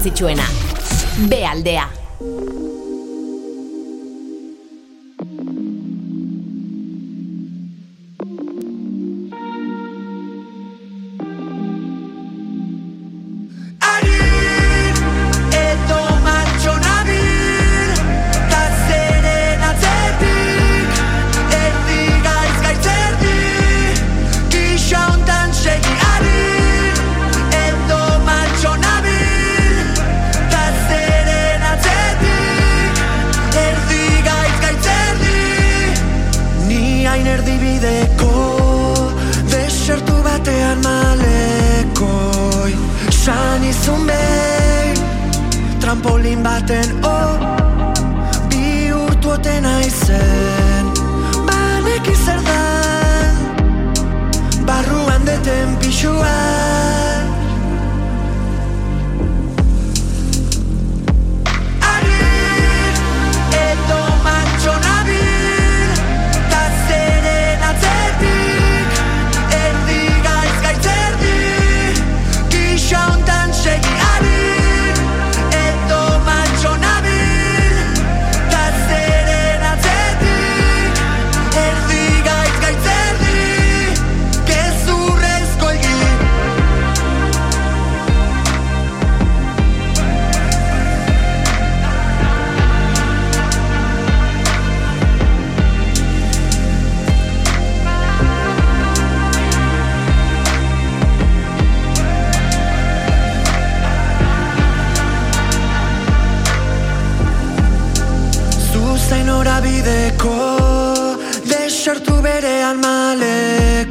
Speaker 24: Garrantzitsuena. B aldea.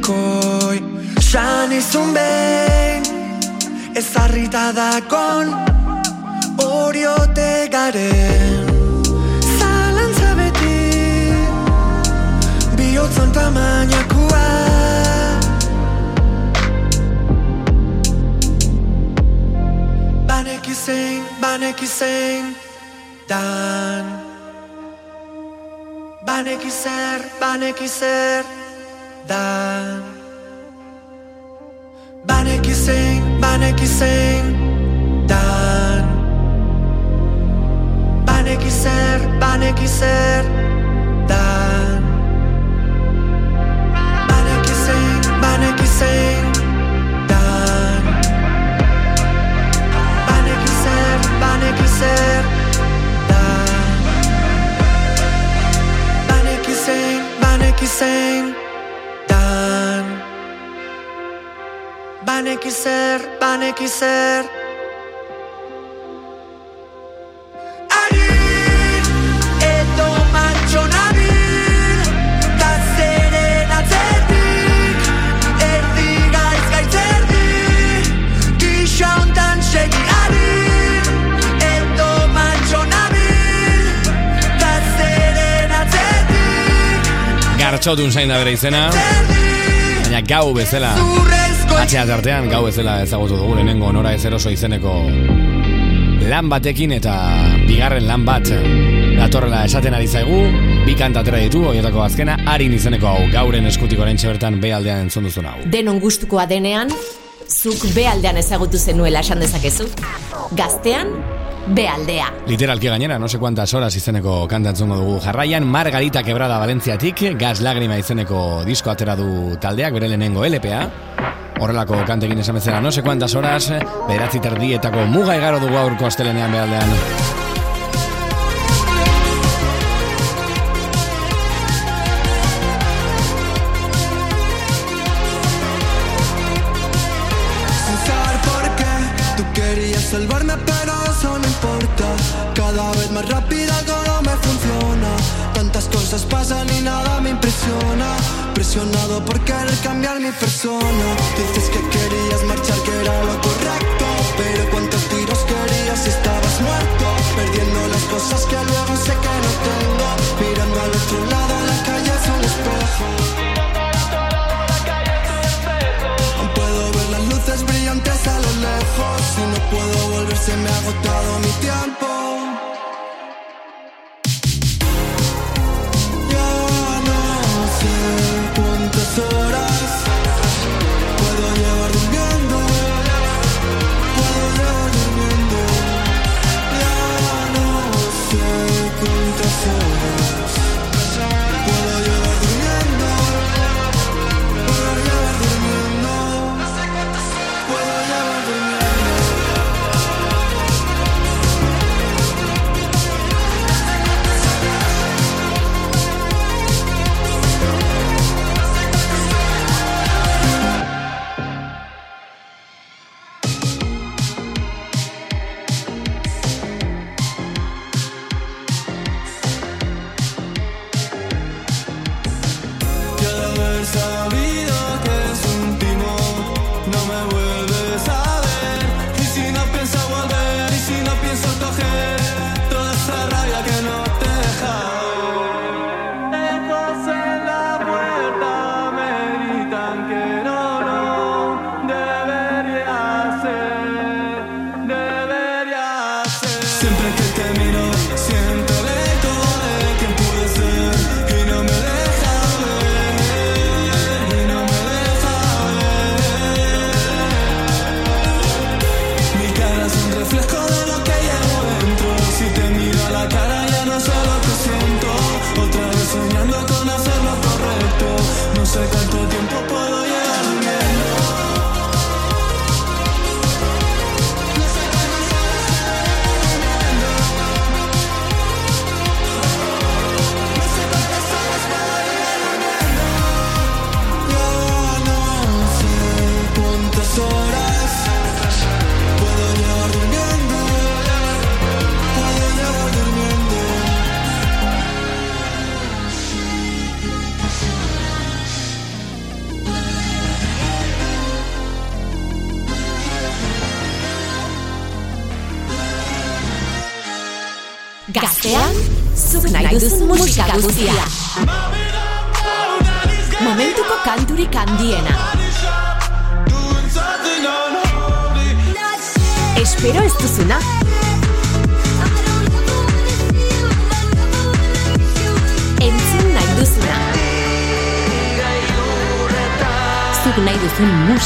Speaker 11: Malekoi San izun behin Ezarrita dakon Oriote garen. Zalantza beti Bihotzon tamainakua Baneki zein, baneki zein Dan. Baneki zer, baneki zer gerçekten Ben ikisiyim, ben ikisiyim Den Ben ikiser, ben ikiser Den Ben ikisiyim, ben ikisiyim Den Ben ikiser, ben ikiser Den Ben ikisiyim, ben Baneki zer, baneki zer Edo martxo nabil Ta zeren atzetik Erdi gaiz gaitzerdi. Gisa hontan segi Edo zeren atzetik.
Speaker 5: Gartxotun zain da bere izena. Baina gau bezala. Atxea tartean gau bezala ezagutu dugu lehenengo nora ez eroso izeneko lan batekin eta bigarren lan bat datorrela esaten ari zaigu, bi kantatera ditu, horietako azkena, harin izeneko hau, gauren eskutik orain bertan behaldean entzun duzun hau.
Speaker 24: Denon gustukoa denean, zuk B aldean ezagutu zenuela esan dezakezu. Gaztean, B aldea.
Speaker 5: Literalki gainera, no sé cuántas horas izeneko kanta entzungo dugu jarraian, Margarita Quebrada Valentziatik, Gas Lagrima izeneko disko atera du taldeak, bere lehenengo LPA, horrelako kantekin esan bezala, no sé cuántas horas, beratzi terdietako muga igaro dugu aurko astelenean behaldean.
Speaker 11: Cosas pasan y nada me impresiona. Presionado por querer cambiar mi persona. Dices que querías marchar que era lo correcto. Pero cuántos tiros querías si estabas muerto. Perdiendo las cosas que luego sé que no tengo. Mirando al otro lado la calle es un espejo. Aún puedo ver las luces brillantes a lo lejos. Si no puedo volver se me ha agotado mi tiempo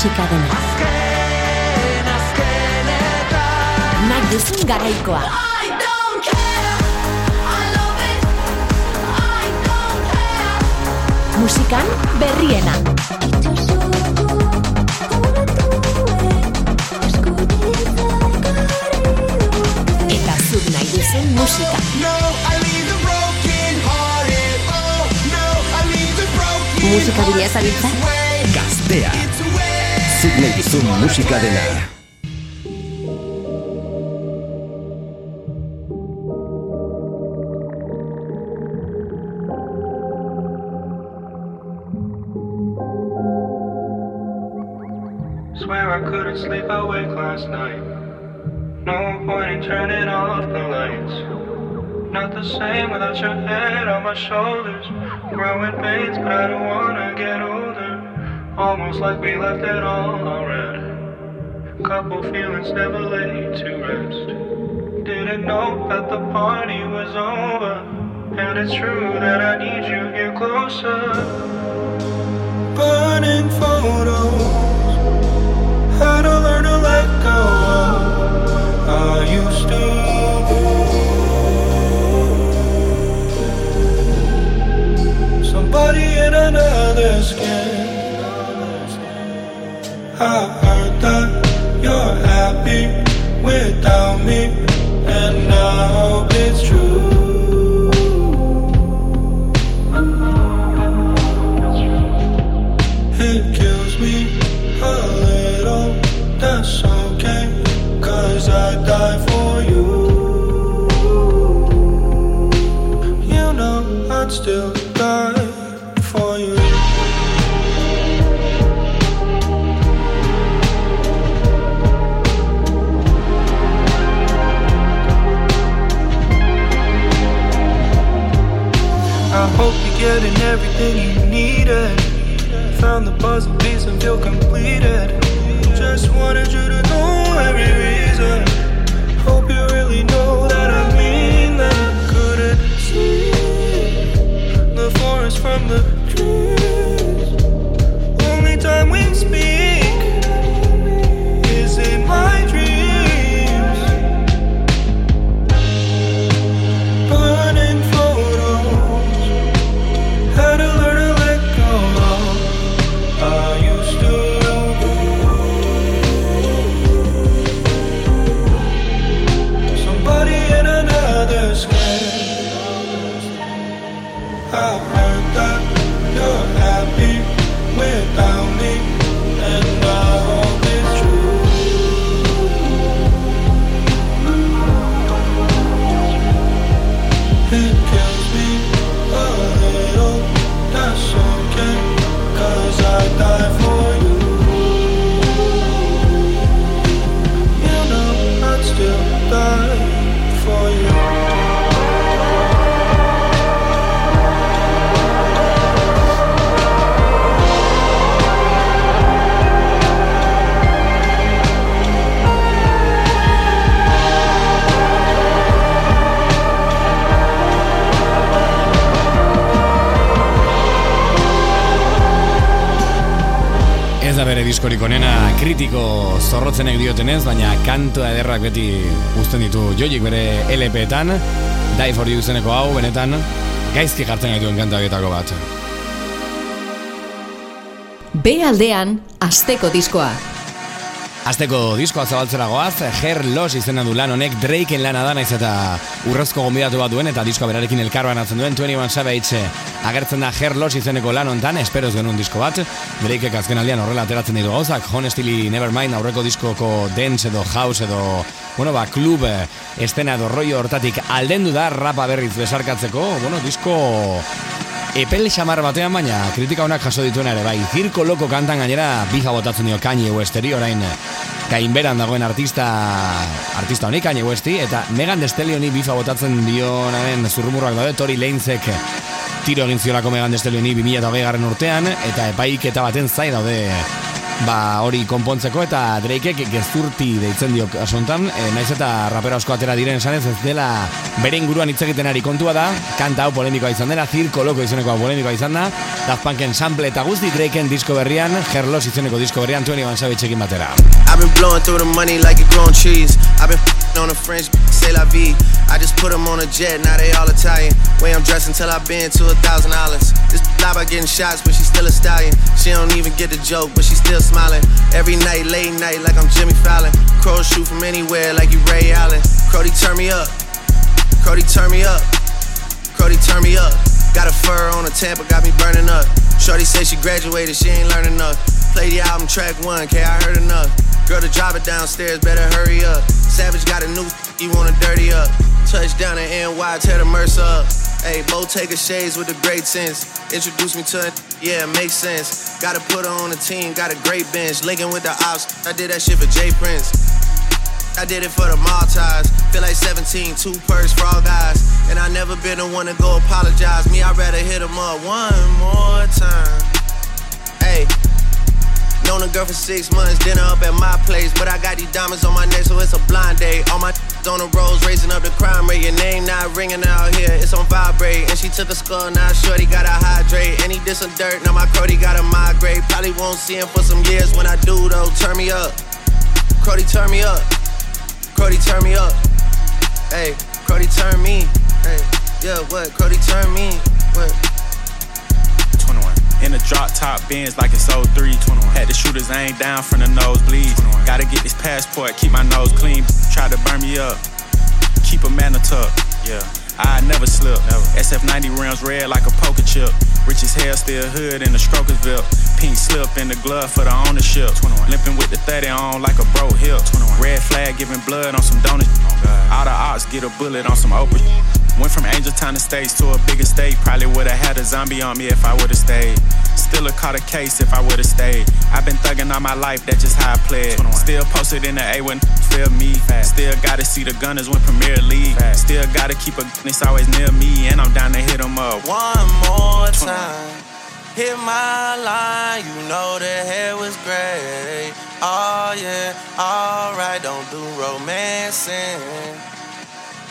Speaker 4: música de duzun musika dena.
Speaker 25: Swear I couldn't sleep awake last night. No point in turning off the lights. Not the same without your head on my shoulders. Growing pains, but I don't wanna get older. Almost like we left it all. Couple feelings never laid to rest. Didn't know that the party was over. And it's true that I need you here closer. Burning photos. Had to learn to let go of I used to Somebody in another skin I heard It kills me a little, that's okay. Cause I die for you. You know I'd still die for you. I hope you're getting everything you needed. Found the puzzle piece and feel completed. Just wanted you to know every reason. Hope you really know that I mean that. Couldn't see the forest from the
Speaker 5: diskorik onena kritiko zorrotzenek diotenez, baina kanto ederrak beti uzten ditu joik bere LP-etan. Die for you zeneko hau, benetan, gaizki jartzen gaituen kantagetako bat.
Speaker 7: B aldean, asteko diskoa.
Speaker 5: Azteko diskoa zabaltzera goaz, Her Los izena du lan honek Drakeen lana da naiz eta urrezko gonbidatu bat duen eta diskoa berarekin elkarban atzen duen 21 Savage agertzen da Her Los izeneko lan hontan, espero ez genuen disko bat. Drakeek azken aldean horrela ateratzen ditu gauzak Honestly Nevermind aurreko diskoko dance edo house edo bueno ba klub eh, estena edo rollo hortatik aldendu da rapa berriz besarkatzeko bueno disko Epel xamar batean baina kritika honak jaso dituena ere bai Zirko loko kantan gainera bija botatzen dio Kanye Westeri orain gainberan dagoen artista artista honik, Kanye Westi, eta Megan Thee Stallioni bifa botatzen dionaren zurrumurrak daude, Tori Lanezek tiro egin ziolako Megan Stallioni 2008 garren urtean, eta epaik eta baten zai daude ba hori konpontzeko eta Drakeek gezurti deitzen dio asuntan, e, naiz eta rapera asko atera diren esanez ez dela bere inguruan hitz egiten ari kontua da, kanta hau polemikoa izan dela, zirko loko izeneko polemikoa izan da, Daft Punken sample eta guzti Drakeen disko berrian, Herlos izeneko disko berrian, 21 Savage batera.
Speaker 26: I've been blowing through the money like it growing trees. I've been on a French, say la vie. I just put them on a jet, now they all Italian. Way I'm dressed until I've been to a thousand dollars. This lie by getting shots, but she still a stallion. She don't even get the joke, but she still smiling. Every night, late night, like I'm Jimmy Fallon. Crows shoot from anywhere, like you Ray Allen. Crody, turn me up. Crody, turn me up. Crody, turn me up. Got a fur on a Tampa, got me burning up. Shorty say she graduated, she ain't learning enough. Play the album track one, K, I heard enough. Girl to drive it downstairs, better hurry up. Savage got a new, you wanna dirty up. Touchdown in NY, tear the Mercer up. Hey, Bo Taker shades with the great sense. Introduce me to it, yeah, it makes sense. Gotta put her on the team, got a great bench. Linking with the ops, I did that shit for Jay Prince. I did it for the Maltese. Feel like 17, two purse all guys. And I never been the one to go apologize. Me, I'd rather hit him up one more time. Known a girl for six months, dinner up at my place. But I got these diamonds on my neck, so it's a blind date. All my on the roads, raising up the crime rate. Your name not ringing out here, it's on vibrate. And she took a skull, now shorty gotta hydrate. And he did some dirt, now my Crody gotta migrate. Probably won't see him for some years when I do, though. Turn me up. Crody, turn me up. Crody, turn me up. Hey, Crody, turn me. Hey, yeah, what? Crody, turn me. What?
Speaker 27: 21. In a drop top Benz like it's 03. 21. Had the shooters aim down from the nosebleeds. Gotta get this passport, keep my nose clean. Try to burn me up. Keep a man a tuck. Yeah. I never slip. Never. SF90 rims red like a poker chip. Rich as hell, still hood in the Strokersville. Pink slip in the glove for the ownership. 21. Limping with the 30 on like a bro hip. 21. Red flag giving blood on some donuts. Oh, all the ops get a bullet on some Oprah. Went from Angel Town Estates to a bigger state. Probably would've had a zombie on me if I would've stayed. Still a caught a case if I would've stayed. I've been thugging all my life, that's just how I played. Still posted in the A when feel me. Still gotta see the gunners win Premier League. Still gotta keep a it's always near me. And I'm down to hit 'em up.
Speaker 26: One more time. Hit my line, you know the hair was gray. Oh yeah, alright, don't do romancing.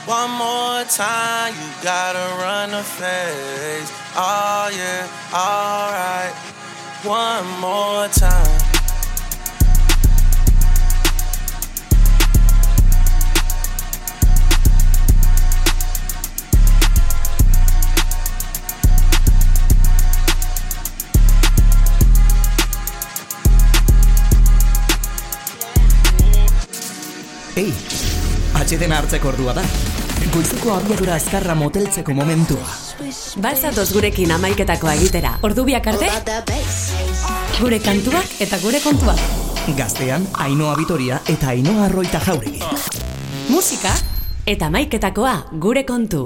Speaker 26: One more time, you gotta run the face. Oh yeah, alright. One more time.
Speaker 2: Atxeden hartzeko ordua da. Goizuko abiadura azkarra moteltzeko momentua.
Speaker 4: Balzatoz gurekin amaiketakoa egitera. Ordu biak arte? Gure kantuak eta gure kontuak.
Speaker 2: Gaztean, Ainoa Vitoria eta Ainoa Arroita jauregi.
Speaker 4: Musika eta amaiketakoa gure kontu.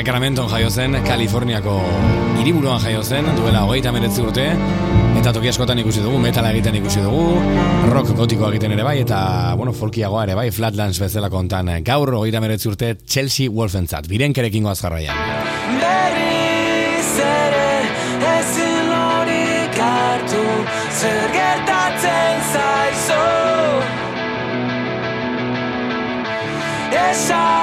Speaker 5: Sacramento jaio zen, Kaliforniako hiriburuan jaio zen, duela hogeita meretzi urte, eta toki askotan ikusi dugu, metala egiten ikusi dugu, rock gotikoa egiten ere bai, eta, bueno, folkiagoa ere bai, Flatlands bezala kontan, gaur hogeita meretzi urte, Chelsea Wolfentzat, birenkerekin goaz jarraian.
Speaker 23: Berriz ere ezin lorik hartu Zer gertatzen zaizu Esan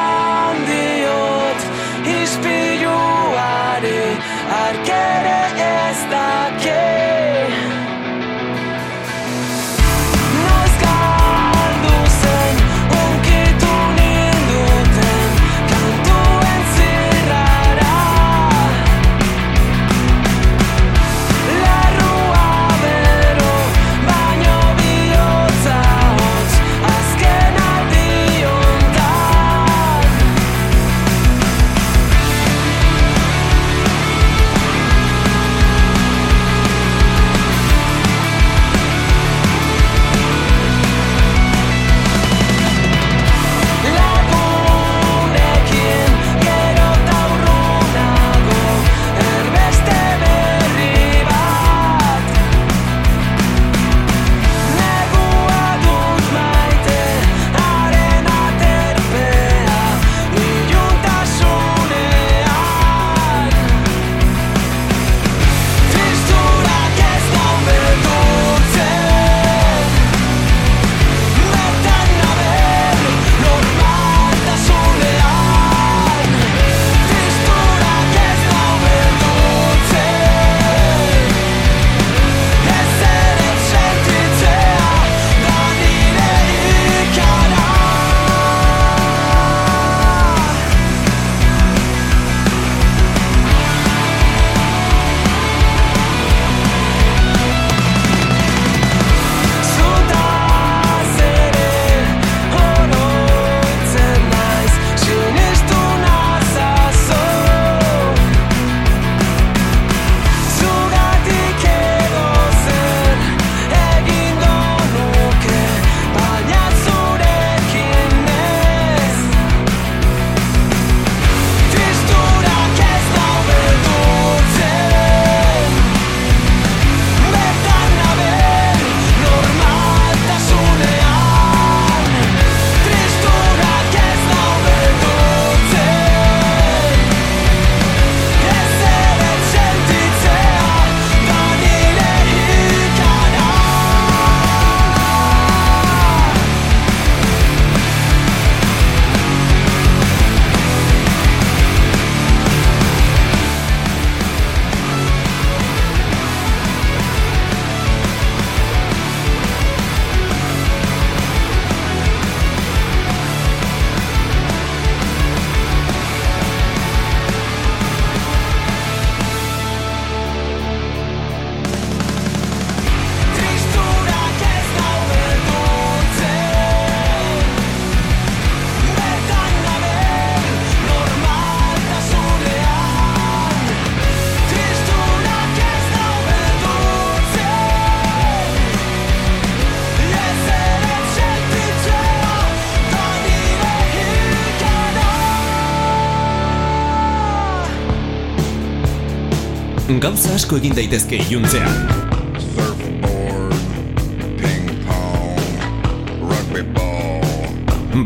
Speaker 17: asko egin daitezke iluntzean.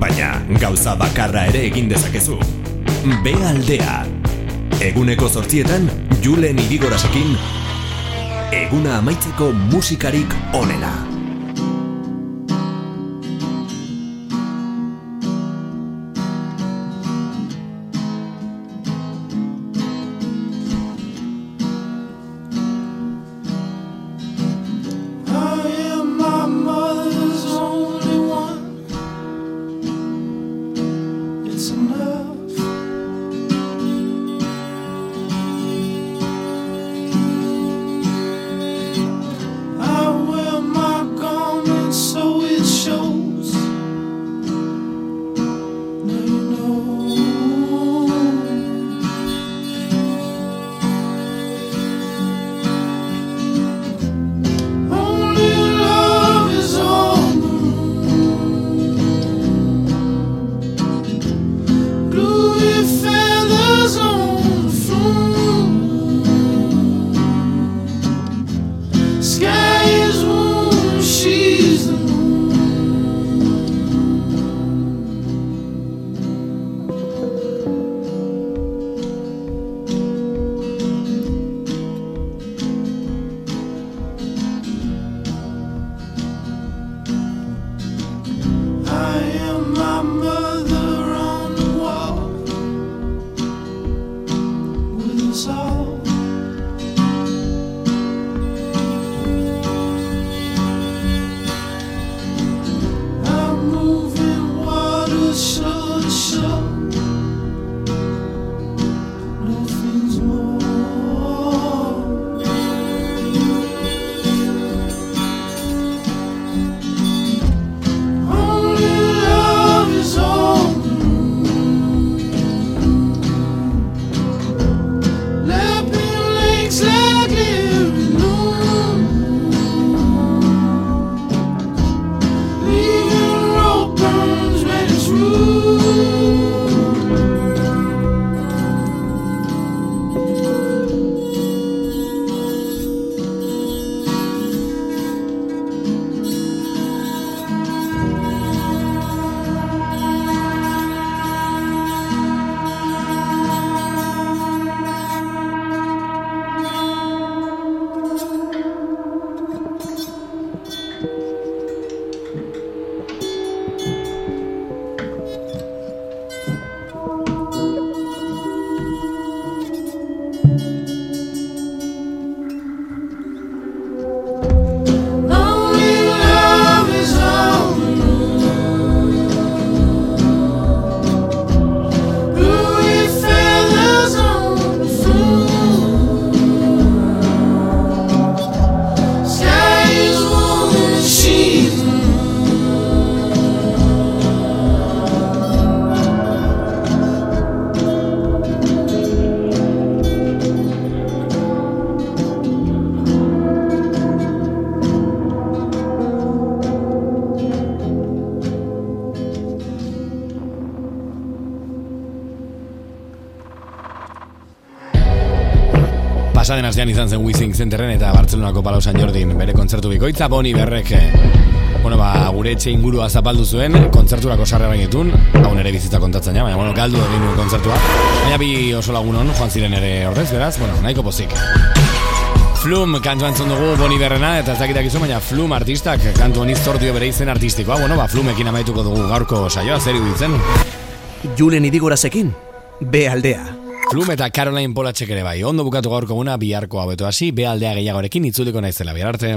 Speaker 17: Baina gauza bakarra ere egin dezakezu. B aldea. Eguneko zortzietan, Julen Ibigorasekin, eguna amaitzeko musikarik onena. Pasaden astean izan zen Wizing Centerren eta Bartzelonako Palau San Jordin bere kontzertu bikoitza Boni Berrek eh, bueno, ba, gure etxe ingurua zapaldu zuen kontzerturako sarre bainetun hau nere bizitza kontatzen ja, baina bueno, galdu egin nuen kontzertua. Baina bi oso lagunon joan ziren ere horrez, beraz, bueno, nahiko pozik. Flum kantu antzun dugu Boni Berrena eta ez dakitak izu, baina Flum artistak kantu honi zordio bere izen artistikoa bueno, ba, Flumekin amaituko dugu gaurko saioa, zer iruditzen?
Speaker 2: Julen idigorazekin, B aldea.
Speaker 17: Flum eta Caroline Polatxek ere bai. Ondo bukatu gaurko guna biharko haueto hasi, be aldea gehiagorekin itzuliko naizela bihar arte.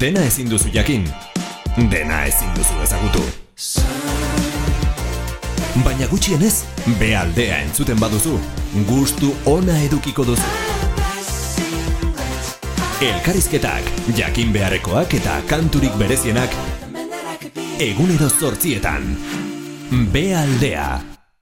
Speaker 1: Dena ezin duzu jakin. Dena ezin duzu ezagutu. Baina gutxienez, be aldea entzuten baduzu, gustu ona edukiko duzu. Elkarrizketak, jakin beharrekoak eta kanturik berezienak, egunero zortzietan. Be aldea.